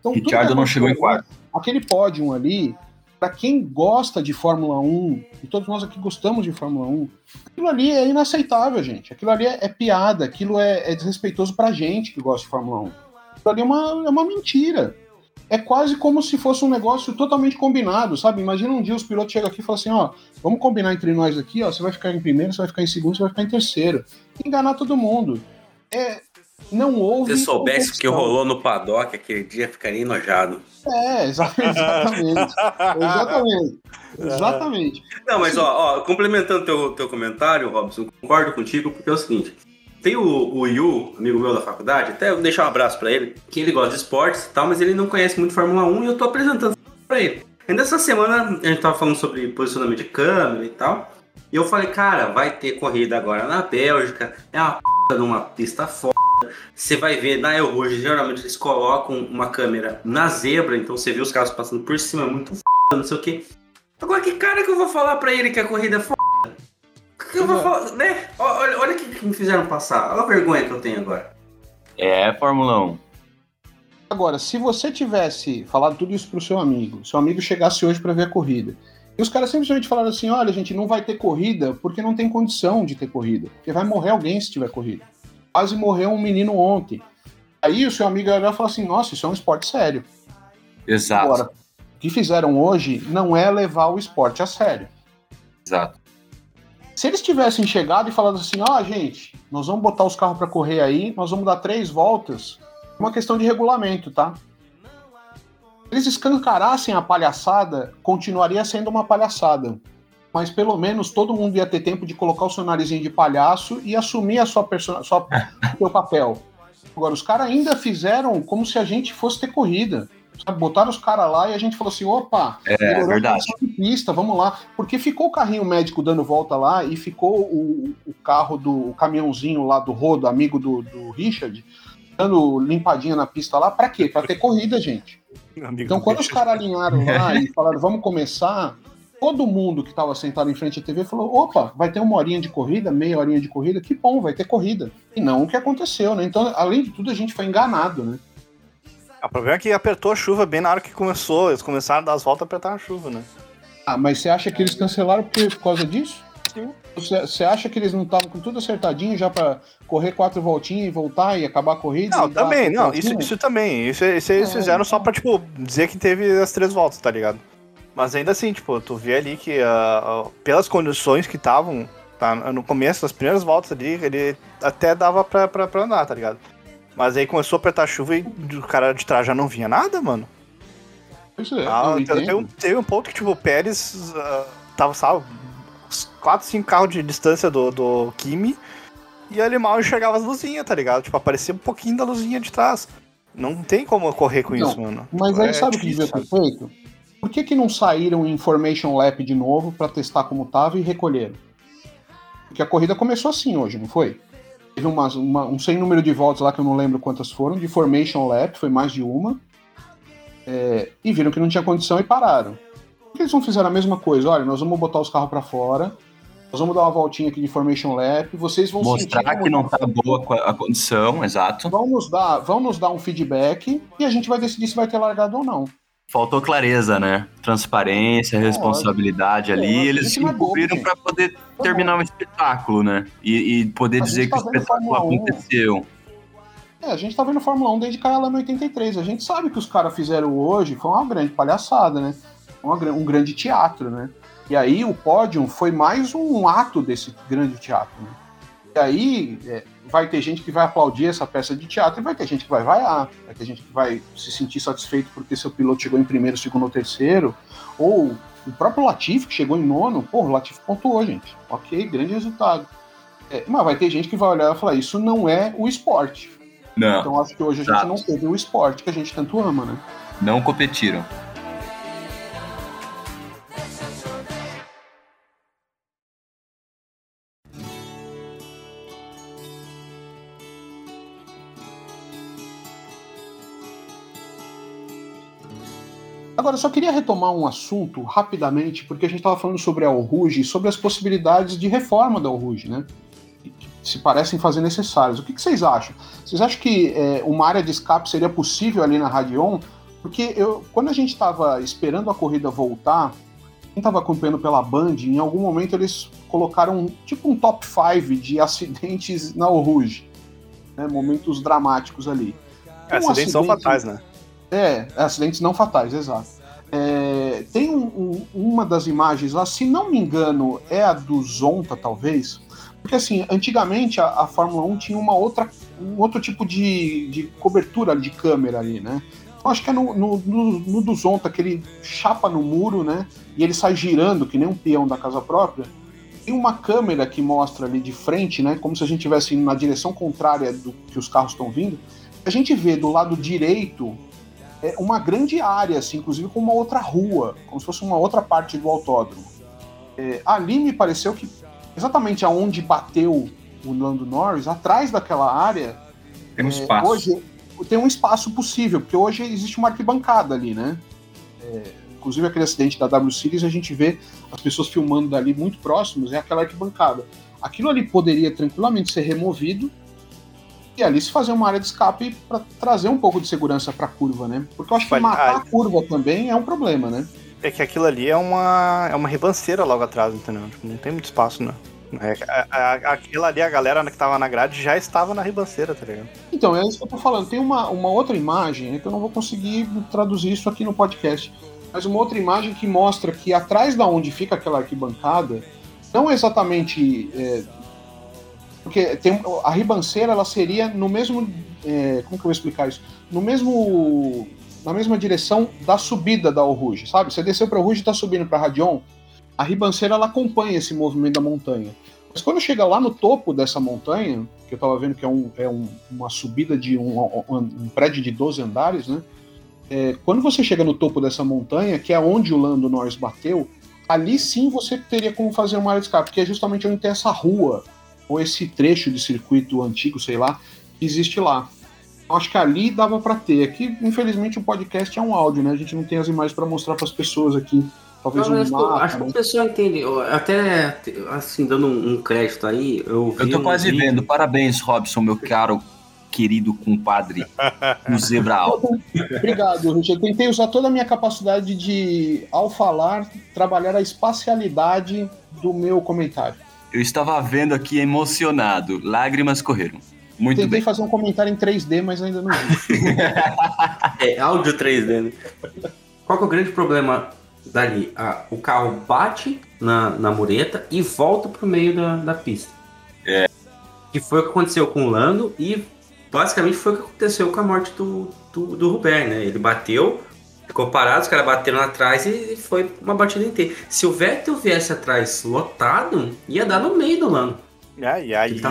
Então, tudo Ricciardo não chegou em quarto. Aquele pódio ali, pra quem gosta de Fórmula 1, e todos nós aqui gostamos de Fórmula 1, aquilo ali é inaceitável, gente. Aquilo ali é, é piada, aquilo é, é desrespeitoso pra gente que gosta de Fórmula 1. Aquilo ali é uma, é uma mentira. É quase como se fosse um negócio totalmente combinado, sabe? Imagina um dia os pilotos chegam aqui e falam assim, ó, vamos combinar entre nós aqui, ó, você vai ficar em primeiro, você vai ficar em segundo, você vai ficar em terceiro. Enganar todo mundo. É, não houve... Se soubesse o que rolou no paddock aquele dia, ficaria enojado. É, exa- exatamente. exatamente. Exatamente. Não, mas ó, ó, complementando teu, teu comentário, Robson, concordo contigo, porque é o seguinte: tem o, o Yu, amigo meu da faculdade, até vou deixar um abraço pra ele, que ele gosta de esportes e tal, mas ele não conhece muito Fórmula 1 e eu tô apresentando pra ele. Ainda essa semana a gente tava falando sobre posicionamento de câmera e tal, e eu falei, cara, vai ter corrida agora na Bélgica, é uma p numa pista foda. Você vai ver na El Rouge, geralmente eles colocam uma câmera na zebra, então você vê os carros passando por cima, é muito f, não sei o que. Agora, que cara que eu vou falar pra ele que a corrida é f? Que eu vou falar, né? Olha, olha o que, que me fizeram passar. Olha a vergonha que eu tenho agora. É, Fórmula 1. Agora, se você tivesse falado tudo isso pro seu amigo, seu amigo chegasse hoje para ver a corrida, e os caras simplesmente falaram assim: olha, gente, não vai ter corrida porque não tem condição de ter corrida. Porque vai morrer alguém se tiver corrida. Quase morreu um menino ontem. Aí o seu amigo ia olhar e falar assim: nossa, isso é um esporte sério. Exato. Agora, o que fizeram hoje não é levar o esporte a sério. Exato. Se eles tivessem chegado e falado assim, ó, gente, nós vamos botar os carros para correr aí, nós vamos dar três voltas, é uma questão de regulamento, tá? Se eles escancarassem a palhaçada, continuaria sendo uma palhaçada. mas pelo menos todo mundo ia ter tempo de colocar o seu narizinho de palhaço e assumir a sua persona, sua, o seu papel. Agora, os caras ainda fizeram como se a gente fosse ter corrida. Sabe? Botaram os caras lá e a gente falou assim: opa, É, a verdade. de pista, vamos lá. Porque ficou o carrinho médico dando volta lá e ficou o, o carro do o caminhãozinho lá do Rodo, amigo do, do Richard, dando limpadinha na pista lá. Pra quê? Pra ter corrida, gente. Amigo Então, do quando os caras alinharam lá e falaram, vamos começar, todo mundo que estava sentado em frente à TV falou: opa, vai ter uma horinha de corrida, meia horinha de corrida, que bom, vai ter corrida. E não o que aconteceu, né? Então, além de tudo, a gente foi enganado, né? O problema é que apertou a chuva bem na hora que começou. Eles começaram a dar as voltas e apertar a chuva, né? Ah, mas você acha que eles cancelaram por, por causa disso? Sim. Você, acha que eles não estavam com tudo acertadinho já para correr quatro voltinhas e voltar e acabar a corrida? Não, também, não. Isso, isso também. Isso, isso eles É. fizeram só pra, tipo, dizer que teve as três voltas, tá ligado? Mas ainda assim, tipo, tu vê ali que ah, ah, pelas condições que estavam, tá, no começo das primeiras voltas ali, ele até dava pra, pra, pra andar, tá ligado? Mas aí começou a apertar a chuva e o cara de trás já não vinha nada, mano. Pois é, Ah, teve, um, teve um ponto que, tipo, o Pérez ah, tava, sabe, uns 4, 5 carros de distância do, do Kimi e ele mal enxergava as luzinhas, tá ligado? Tipo, aparecia um pouquinho da luzinha de trás. Não tem como correr com Não, isso, mano. Mas aí É sabe o que devia ter feito? Por que, que não saíram em Information Lap de novo para testar como tava e recolheram? Porque a corrida começou assim hoje, não foi? Teve umas- uma- um sem número de voltas lá que eu não lembro quantas foram, de Formation Lap, foi mais de uma. É, e viram que não tinha condição e pararam. Por que eles não fizeram a mesma coisa? Olha, nós vamos botar os carros para fora, nós vamos dar uma voltinha aqui de Formation Lap, vocês vão Mostrar sentir como que não tá boa a condição, exato. Vão nos, dar, vão nos dar um feedback e a gente vai decidir se vai ter largado ou não. Faltou clareza, né? Transparência, responsabilidade ali. Eles se encobriram para poder terminar um espetáculo, né? E, e poder A dizer gente que o tá espetáculo Fórmula 1. aconteceu. É, a gente tá vendo Fórmula 1 desde Kyalama 83. A gente sabe que os caras fizeram hoje foi uma grande palhaçada, né? Uma um grande teatro, né? E aí o pódio foi mais um ato desse grande teatro, né? E aí é, vai ter gente que vai aplaudir essa peça de teatro e vai ter gente que vai vaiar, vai ter gente que vai se sentir satisfeito porque seu piloto chegou em primeiro, segundo ou terceiro, ou o próprio Latifi que chegou em nono, pô, o Latifi pontuou, gente. Ok, grande resultado. É, mas vai ter gente que vai olhar e falar, isso não é o esporte. Não, Então acho que hoje a gente Exato. não teve o esporte que a gente tanto ama, né? não competiram. Eu só queria retomar um assunto rapidamente, porque a gente estava falando sobre a Alruge e sobre as possibilidades de reforma da Alruge, né? Que se parecem fazer necessárias. O que, que vocês acham? Vocês acham que é, uma área de escape seria possível ali na Radion? Porque eu, quando a gente estava esperando a corrida voltar, quem estava acompanhando pela Band, em algum momento eles colocaram tipo um top 5 de acidentes na Alruge. Né? Momentos dramáticos ali. É, Um acidentes são acidente- fatais, né? É, acidentes não fatais, exato. É, tem um- um- uma das imagens lá, se não me engano, é a do Zonta, talvez. Porque assim, antigamente a, a Fórmula 1 tinha uma outra, um outro tipo de, de cobertura de câmera ali, né? Eu acho que é no, no, no, no do Zonta, que ele chapa no muro, né? E ele sai girando, que nem um peão da casa própria. Tem uma câmera que mostra ali de frente, né? Como se a gente estivesse na direção contrária do que os carros estão vindo. A gente vê do lado direito uma grande área, assim, inclusive com uma outra rua, como se fosse uma outra parte do autódromo. É, ali me pareceu que exatamente aonde bateu o Lando Norris, atrás daquela área, Tem um é, espaço. hoje tem um espaço possível, porque hoje existe uma arquibancada ali, né? É, inclusive aquele acidente da W Series, a gente vê as pessoas filmando dali muito próximos, é aquela arquibancada. Aquilo ali poderia tranquilamente ser removido e ali se fazer uma área de escape para trazer um pouco de segurança para a curva, né? Porque eu acho que matar ah, a curva também é um problema, né? É que aquilo ali é uma, é uma ribanceira logo atrás, entendeu? Tipo, não tem muito espaço, né? É, a, a, aquilo ali, a galera que tava na grade já estava na ribanceira, tá ligado? Então, é isso que eu tô falando. Tem uma, uma outra imagem, é que eu não vou conseguir traduzir isso aqui no podcast, mas uma outra imagem que mostra que atrás da onde fica aquela arquibancada, não exatamente. é, porque tem, a ribanceira ela seria no mesmo. é, como que eu vou explicar isso? No mesmo. Na mesma direção da subida da Alruge, sabe? Você desceu pra Alruge e tá subindo pra Radion. a ribanceira ela acompanha esse movimento da montanha. Mas quando chega lá no topo dessa montanha, que eu estava vendo que é, um, é um, uma subida de um, um, um, prédio de 12 andares, né? É, quando você chega no topo dessa montanha, que é onde o Lando Norris bateu, ali sim você teria como fazer uma área de escape, porque é justamente onde tem essa rua, ou esse trecho de circuito antigo, sei lá, que existe lá. Eu acho que ali dava para ter. Aqui, infelizmente, o podcast é um áudio, né? A gente não tem as imagens para mostrar para as pessoas aqui. Talvez Não, um mapa. acho que né? o pessoal entende. Até, assim, dando um crédito aí, eu vi Eu tô um quase vídeo- vendo. Parabéns, Robson, meu caro, querido compadre no Zebra Alta. Obrigado, Richard. Eu tentei usar toda a minha capacidade de, ao falar, trabalhar a espacialidade do meu comentário. Eu estava vendo aqui emocionado. Lágrimas correram. Muito Tentei bem. fazer um comentário em 3D, mas ainda não vi. É, áudio 3D, né? Qual que é o grande problema dali? Ah, o carro bate na, na mureta e volta pro meio da, da pista. É. Que foi o que aconteceu com o Lando e basicamente foi o que aconteceu com a morte do, do, do Rubert, né? Ele bateu, ficou parado, os caras bateram atrás e foi uma batida inteira. Se o Vettel viesse atrás lotado, ia dar no meio do Lando. É, e aí, Então,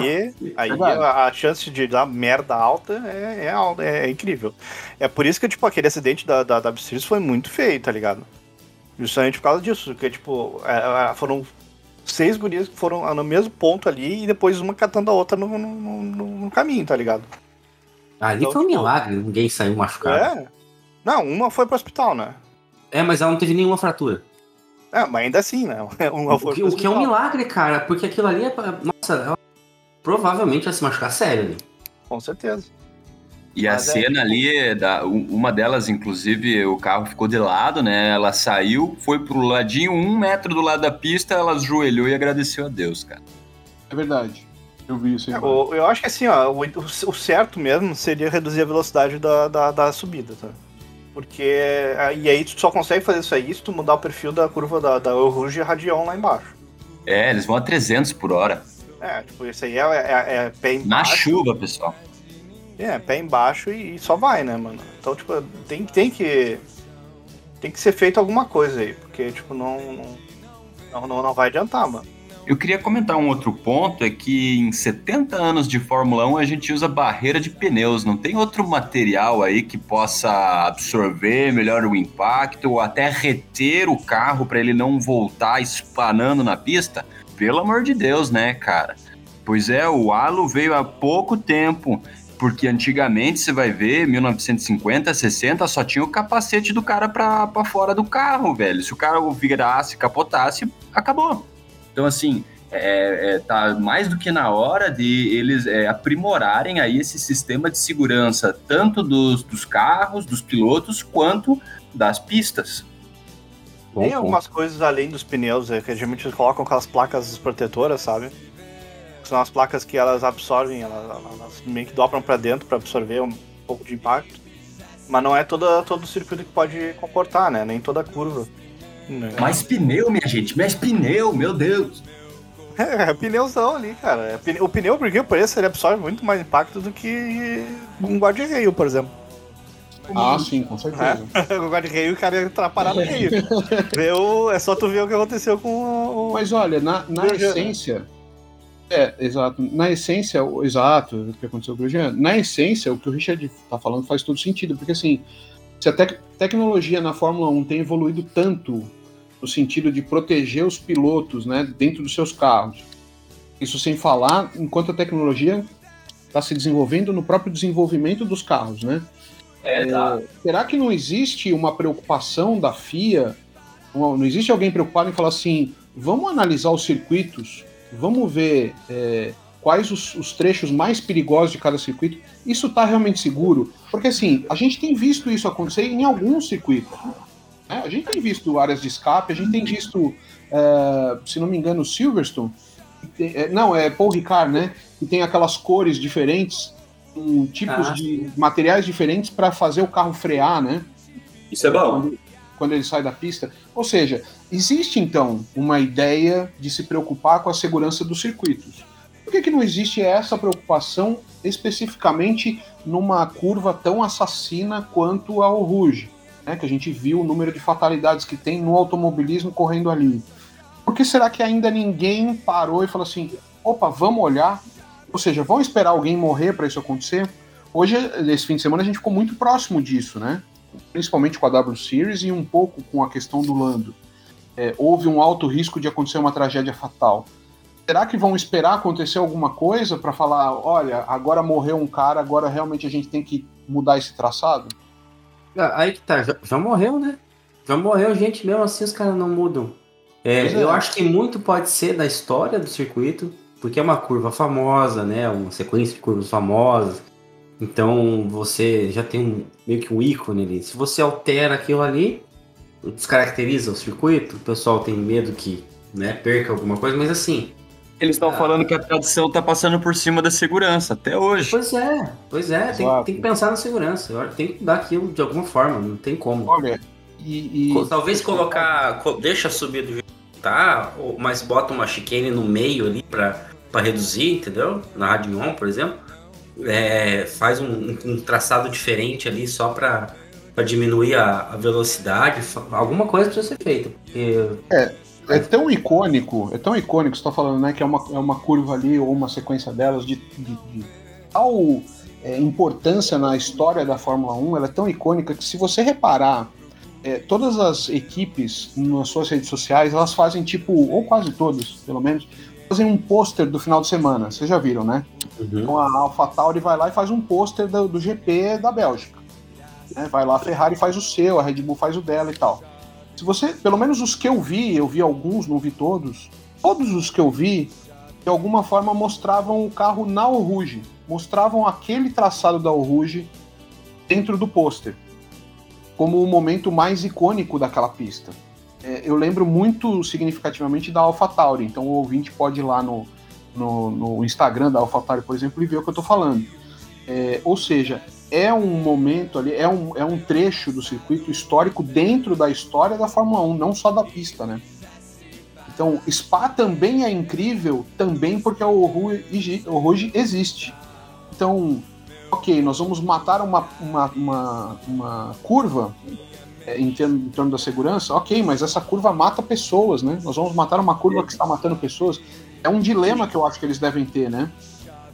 aí verdade. a, a chance de dar merda alta é, é, é, é incrível. É por isso que, tipo, aquele acidente da, da, da Series foi muito feio, tá ligado? Justamente por causa disso, porque, tipo, é, é, foram seis gurias que foram no mesmo ponto ali e depois uma catando a outra no, no, no- no caminho, tá ligado? Ali Então, foi um tipo, milagre, ninguém saiu machucado. É. Não, uma foi pro hospital, né? É, mas ela não teve nenhuma fratura. É, mas ainda assim, né? Uma O foi que, pro o que é um milagre, cara, porque aquilo ali é. pra- Nossa, ela provavelmente vai se machucar sério ali. Com certeza. E a Mas é, cena ali, é da, uma delas, inclusive, o carro ficou de lado, né? Ela saiu, foi pro ladinho, um metro do lado da pista, ela ajoelhou e agradeceu a Deus, cara. É verdade. Eu vi isso aí. É, o- eu acho que assim, ó, o, o certo mesmo seria reduzir a velocidade da, da, da subida, tá? Porque. é, E aí tu só consegue fazer isso aí se tu mudar o perfil da curva da, da Eau Rouge e Radion lá embaixo. É, eles vão a 300 por hora. É, tipo, isso aí é, é- é pé Na embaixo. chuva, pessoal. É, pé embaixo e, e só vai, né, mano? Então, tipo, tem, tem que. Tem que ser feito alguma coisa aí, porque, tipo, não. Não, não, não vai adiantar, mano. Eu queria comentar um outro ponto, é que em 70 anos de Fórmula 1 a gente usa barreira de pneus, não tem outro material aí que possa absorver melhor o impacto ou até reter o carro para ele não voltar espanando na pista? Pelo amor de Deus, né, cara? Pois é, o halo veio há pouco tempo, porque antigamente você vai ver, 1950, 60, só tinha o capacete do cara pra fora do carro, velho. Se o cara virasse, capotasse, acabou. Então, assim, é, é, tá mais do que na hora de eles é, aprimorarem aí esse sistema de segurança, tanto dos, dos carros, dos pilotos, quanto das pistas. Tem algumas coisas além dos pneus, é, que geralmente eles colocam aquelas placas protetoras, sabe? São as placas que elas absorvem, elas, elas meio que dobram pra dentro pra absorver um pouco de impacto. Mas não é toda, todo o circuito que pode comportar, né? Nem toda curva. Né? Mais pneu, minha gente, mais pneu, meu Deus. É, pneuzão ali, cara. É, O pneu, por que pareça, ele absorve muito mais impacto do que um guarda-reio, por exemplo. Ah, sim, com certeza. o guarda-reio, o cara ia parar no meio. O- é só tu ver o que aconteceu com o. Mas olha, na, na essência. É, exato. Na essência, o- exato, o que aconteceu com o Grosjean. Na essência, o que o Richard tá falando faz todo sentido, porque assim, se a tec- tecnologia na Fórmula 1 tem evoluído tanto no sentido de proteger os pilotos, né, dentro dos seus carros, isso sem falar enquanto a tecnologia está se desenvolvendo no próprio desenvolvimento dos carros, né? É, Será que não existe uma preocupação da FIA? Não não existe alguém preocupado em falar assim: vamos analisar os circuitos, vamos ver é, quais os, os trechos mais perigosos de cada circuito. Isso está realmente seguro? Porque assim, a gente tem visto isso acontecer em alguns circuitos. né? A gente tem visto áreas de escape, a gente tem visto, é, se não me engano, Silverstone. é, não, é Paul Ricard, né? Que tem aquelas cores diferentes, com tipos Ah, de materiais diferentes para fazer o carro frear, né? Isso é quando, quando ele sai da pista. Ou seja, existe então uma ideia de se preocupar com a segurança dos circuitos. Por que, que não existe essa preocupação especificamente numa curva tão assassina quanto a Rouge? Né, que a gente viu o número de fatalidades que tem no automobilismo correndo ali. por que será que ainda ninguém parou e falou assim: opa, vamos olhar? Ou seja, vão esperar alguém morrer para isso acontecer? Hoje, nesse fim de semana, a gente ficou muito próximo disso, né? Principalmente com a W Series e um pouco com a questão do Lando. É, houve um alto risco de acontecer uma tragédia fatal. Será que vão esperar acontecer alguma coisa para falar, olha, agora morreu um cara, agora realmente a gente tem que mudar esse traçado? Ah, Aí que tá, já, já morreu, né? Já morreu gente, mesmo assim os caras não mudam. É, é. Eu acho que muito pode ser da história do circuito, porque é uma curva famosa, né? Uma sequência de curvas famosas. Então você já tem um, meio que um ícone ali. Se você altera aquilo ali, descaracteriza o circuito, o pessoal tem medo que né, perca alguma coisa, mas assim, Eles estão falando que a tradição tá passando por cima da segurança, até hoje. pois é, pois é, tem, tem que pensar na segurança. Tem que mudar aquilo de alguma forma, não tem como. Olha, e. e- Talvez colocar. co- Deixa subir do jeito que tá, mas bota uma chicane no meio ali pra, pra reduzir, entendeu? Na Rádio On, por exemplo. É, faz um, um- traçado diferente ali só pra, pra diminuir a, a velocidade. Alguma coisa precisa ser feita. Porque É tão icônico, é tão icônico, você tá falando, né, que é uma, é uma curva ali, ou uma sequência delas de, de- de tal é, importância na história da Fórmula 1, ela é tão icônica que se você reparar, é, todas as equipes nas suas redes sociais, elas fazem tipo, ou quase todas, pelo menos, fazem um pôster do final de semana, vocês já viram, né? Então a AlphaTauri vai lá e faz um pôster do, do GP da Bélgica. né? Vai lá, a Ferrari faz o seu, a Red Bull faz o dela e tal. Se você, pelo menos os que eu vi, eu vi alguns, não vi todos, todos os que eu vi, de alguma forma mostravam o carro na Rouge, mostravam aquele traçado da Rouge dentro do pôster, como o momento mais icônico daquela pista. É, eu lembro muito significativamente da AlphaTauri, então o ouvinte pode ir lá no, no, no Instagram da AlphaTauri, por exemplo, e ver o que eu estou falando. É, ou seja, é um momento ali, é um, é um trecho do circuito histórico dentro da história da Fórmula 1, não só da pista, né? Então, Spa também é incrível, também porque o Rouge, existe. Então, ok, nós vamos matar uma, uma, uma, uma curva é, em, termos, em termos da segurança, ok, mas essa curva mata pessoas, né? Nós vamos matar uma curva que está matando pessoas. É um dilema que eu acho que eles devem ter, né?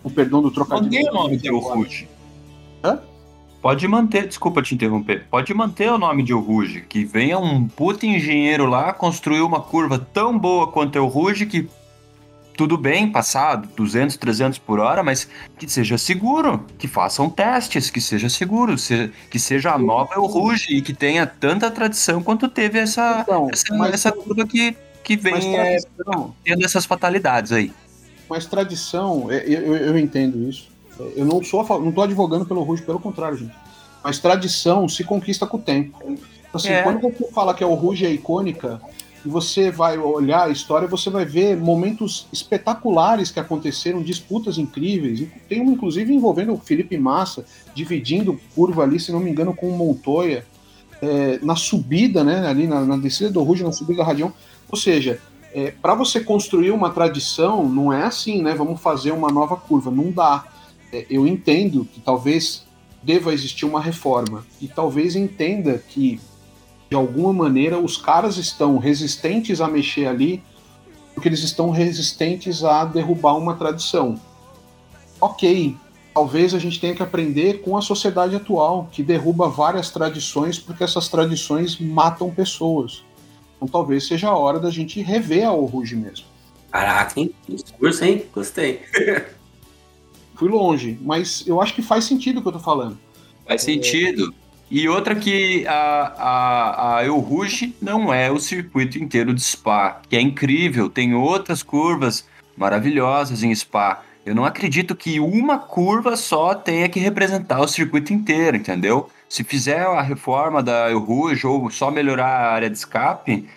O perdão do trocadilho. Mantém o Rouge. Hã? Pode manter, desculpa te interromper, pode manter o nome de Rouge, que venha um puta engenheiro lá construir uma curva tão boa quanto é o Rouge que tudo bem, passar 200, 300 por hora, mas que seja seguro, que façam testes, que seja seguro, se- que seja a nova El Rouge e que tenha tanta tradição quanto teve essa, Então, essa, mas- essa curva que, que vem é, tendo essas fatalidades aí. mas tradição, é, eu, eu, eu entendo isso. É, Eu não sou, não tô advogando pelo Rouge, pelo contrário, gente. Mas tradição se conquista com o tempo. Assim, É. quando você fala que a Rouge é icônica e você vai olhar a história, você vai ver momentos espetaculares que aconteceram, disputas incríveis. Tem um, inclusive, envolvendo o Felipe Massa, dividindo curva ali, se não me engano, com o Montoya, é, na subida, né, ali na, na descida do Rouge, na subida da Radião. Ou seja, para você construir uma tradição, não é assim, né? Vamos fazer uma nova curva. Não dá. É, eu entendo que talvez deva existir uma reforma. E talvez entenda que, de alguma maneira, os caras estão resistentes a mexer ali, porque eles estão resistentes a derrubar uma tradição. Ok, talvez a gente tenha que aprender com a sociedade atual, que derruba várias tradições porque essas tradições matam pessoas. Então talvez seja a hora da gente rever a Oruge mesmo. Caraca, hein? Discurso, hein? Gostei. Fui longe, mas eu acho que faz sentido o que eu tô falando. Faz sentido. E outra que a, a, a El Rouge não é o circuito inteiro de Spa, que é incrível, tem outras curvas maravilhosas em Spa. Eu não acredito que uma curva só tenha que representar o circuito inteiro, entendeu? Se fizer a reforma da El Rouge ou só melhorar a área de escape,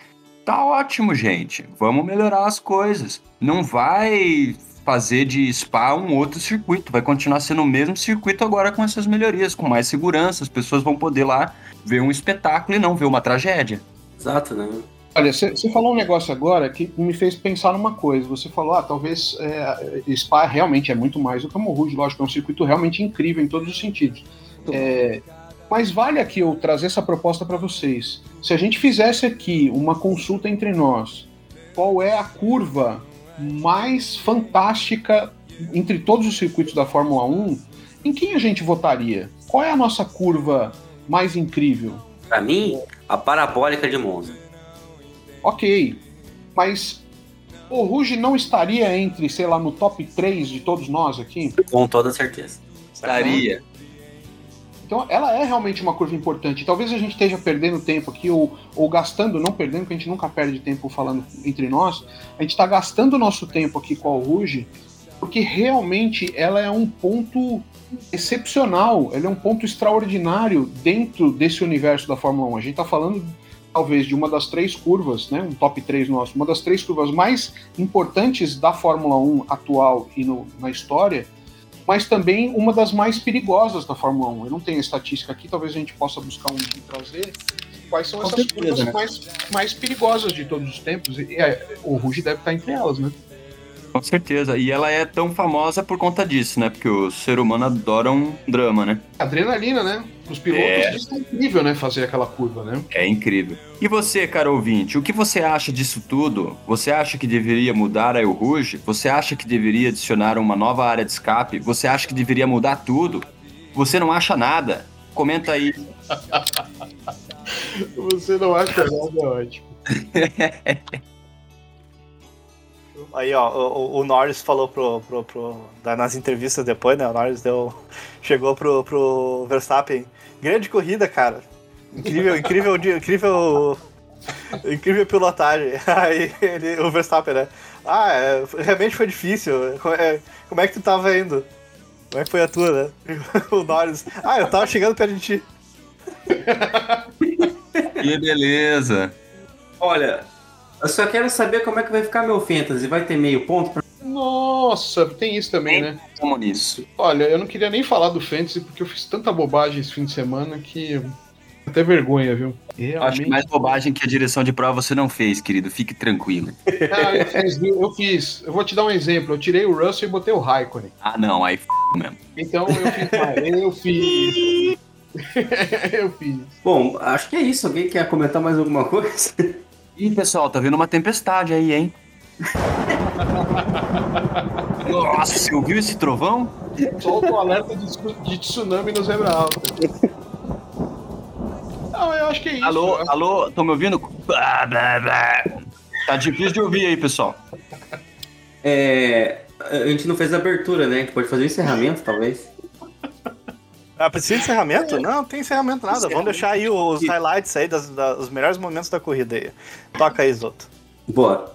tá ótimo, gente. Vamos melhorar as coisas. Não vai fazer de Spa um outro circuito. Vai continuar sendo o mesmo circuito agora com essas melhorias, com mais segurança. As pessoas vão poder lá ver um espetáculo e não ver uma tragédia. Exato, né? Olha, você falou um negócio agora que me fez pensar numa coisa. Você falou, ah, talvez é, Spa realmente é muito mais do que o Rouge, lógico, é um circuito realmente incrível em todos os sentidos. É, mas vale aqui eu trazer essa proposta para vocês. Se a gente fizesse aqui uma consulta entre nós qual é a curva mais fantástica entre todos os circuitos da Fórmula 1, em quem a gente votaria? Qual é a nossa curva mais incrível? Pra mim, a parabólica de Monza. Ok, mas o Ruge não estaria entre, sei lá, no top 3 de todos nós aqui? Com toda certeza. Estaria. Então ela é realmente uma curva importante. Talvez a gente esteja perdendo tempo aqui, ou, ou gastando, não perdendo, porque a gente nunca perde tempo falando entre nós. A gente está gastando o nosso tempo aqui com a Ruge, porque realmente ela é um ponto excepcional, ela é um ponto extraordinário dentro desse universo da Fórmula 1. A gente está falando talvez de uma das três curvas, né, um top 3 nosso, uma das três curvas mais importantes da Fórmula 1 atual e no, na história, mas também uma das mais perigosas da Fórmula 1. Eu não tenho a estatística aqui, talvez a gente possa buscar um e trazer quais são Com essas certeza, curvas né? mais, mais perigosas de todos os tempos. E, é, o Ruge deve estar entre elas, né? Com certeza. E ela é tão famosa por conta disso, né? Porque o ser humano adora um drama, né? Adrenalina, né? Os pilotos É. é incrível, né? Fazer aquela curva, né? É incrível. E você, cara ouvinte, o que você acha disso tudo? Você acha que deveria mudar a El Rouge? Você acha que deveria adicionar uma nova área de escape? Você acha que deveria mudar tudo? Você não acha nada? Comenta aí. Você não acha nada ótimo. Aí, ó, o, o Norris falou pro, pro, pro- nas entrevistas depois, né? O Norris deu, chegou pro, pro Verstappen. Grande corrida, cara. Incrível, incrível, dia- incrível, incrível pilotagem. Aí ele, o Verstappen, né? Ah, é, realmente foi difícil. Como é, como é que tu tava indo? Como é que foi a tua, né? O Norris. Ah, eu tava chegando perto de ti. Que beleza. Olha, eu só quero saber como é que vai ficar meu Fantasy. Vai ter meio ponto? Pra... Nossa, tem isso também, né? Vamos nisso. Olha, eu não queria nem falar do Fantasy porque eu fiz tanta bobagem esse fim de semana que até vergonha, viu? Acho que mais bobagem que a direção de prova você não fez, querido. Fique tranquilo. Ah, eu fiz, eu fiz. Eu vou te dar um exemplo. Eu tirei o Russell e botei o Raikkonen. Ah, não. Aí f mesmo. Então eu fiz. eu fiz. eu fiz. Bom, acho que é isso. Alguém quer comentar mais alguma coisa? Ih, pessoal, tá vendo uma tempestade aí, hein? Nossa, você ouviu esse trovão? Solta o alerta de, tsu- de tsunami no Zebra Alta. Não, eu acho que é isso. Alô, alô, estão me ouvindo? Blá, blá, blá. Tá difícil de ouvir aí, pessoal. É, a gente não fez a abertura, né? A gente pode fazer o encerramento, talvez. Ah, precisa de encerramento? Não, não tem encerramento nada. Vamos deixar aí os highlights aí das, das- dos melhores momentos da corrida aí. Toca aí, Zoto. Bora.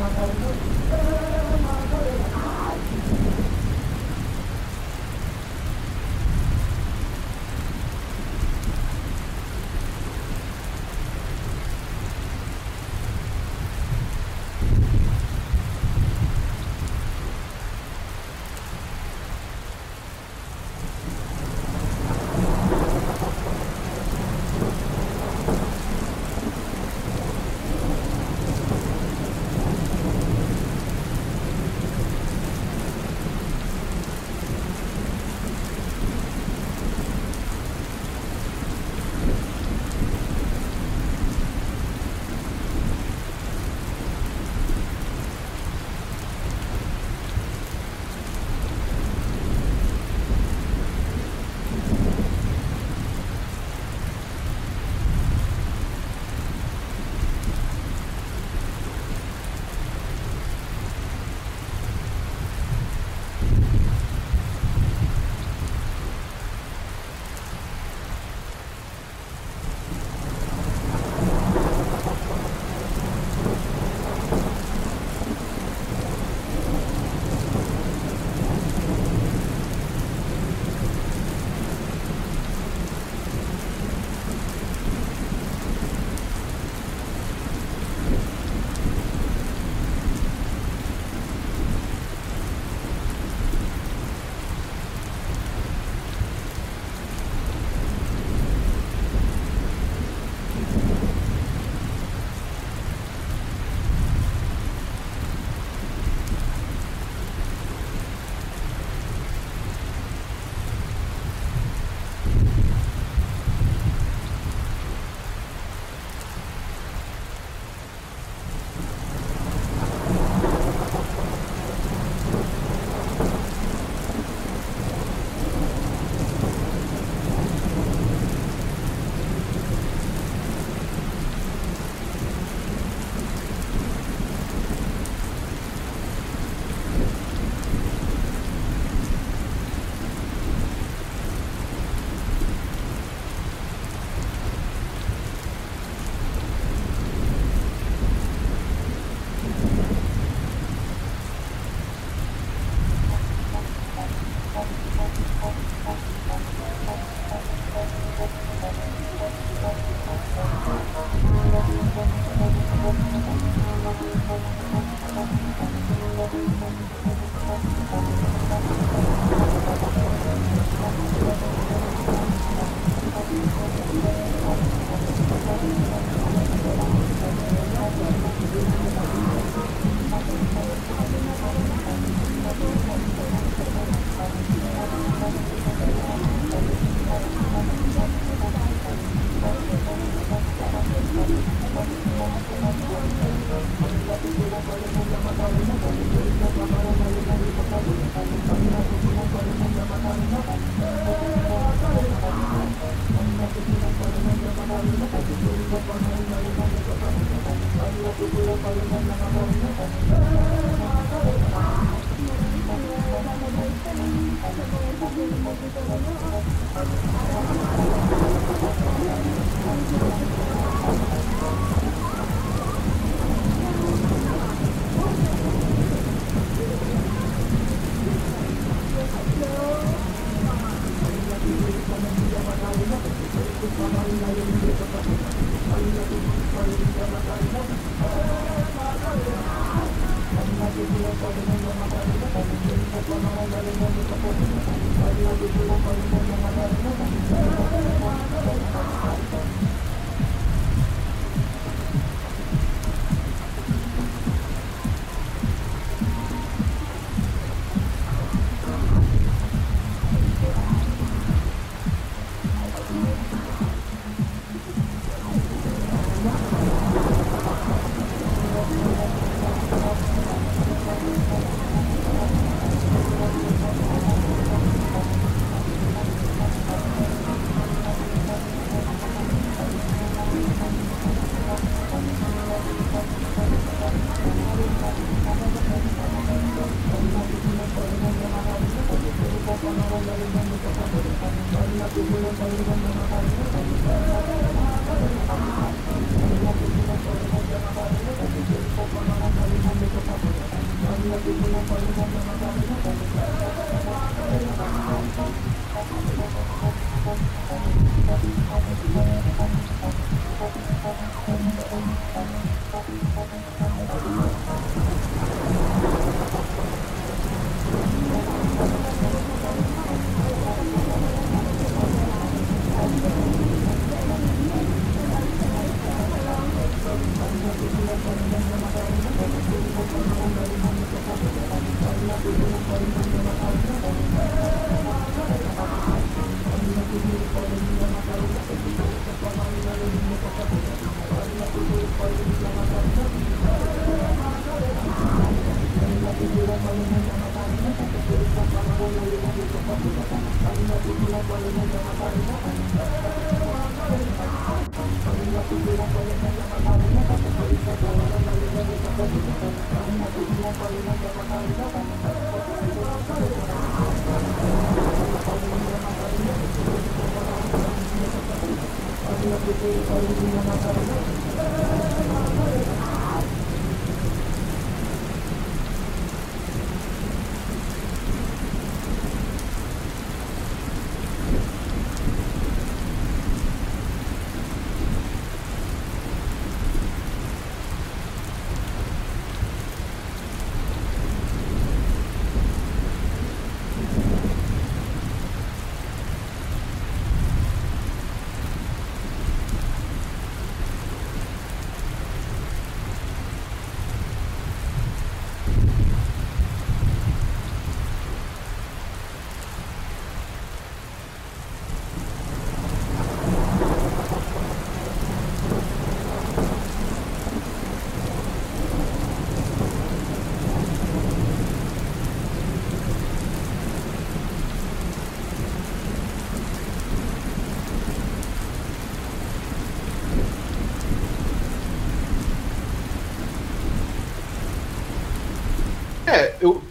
Thank you.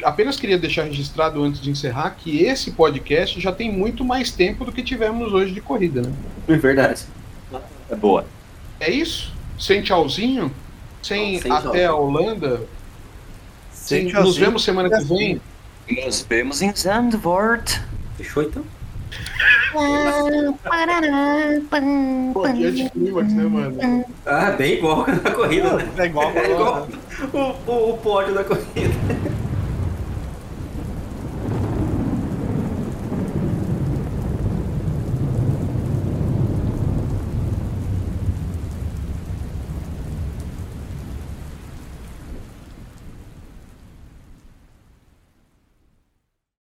Apenas queria deixar registrado antes de encerrar que esse podcast já tem muito mais tempo do que tivemos hoje de corrida, né? É verdade. É boa. É isso? Sem tchauzinho? Sem, Sem até tchau. a Holanda? Sem Sem- tchauzinho. nos vemos semana que vem? Nos vemos em Zandvoort. Fechou então? Pô, que anticlímax, né, mano? Ah, bem igual na corrida, né? É igual. É igual o, o, o pódio da corrida.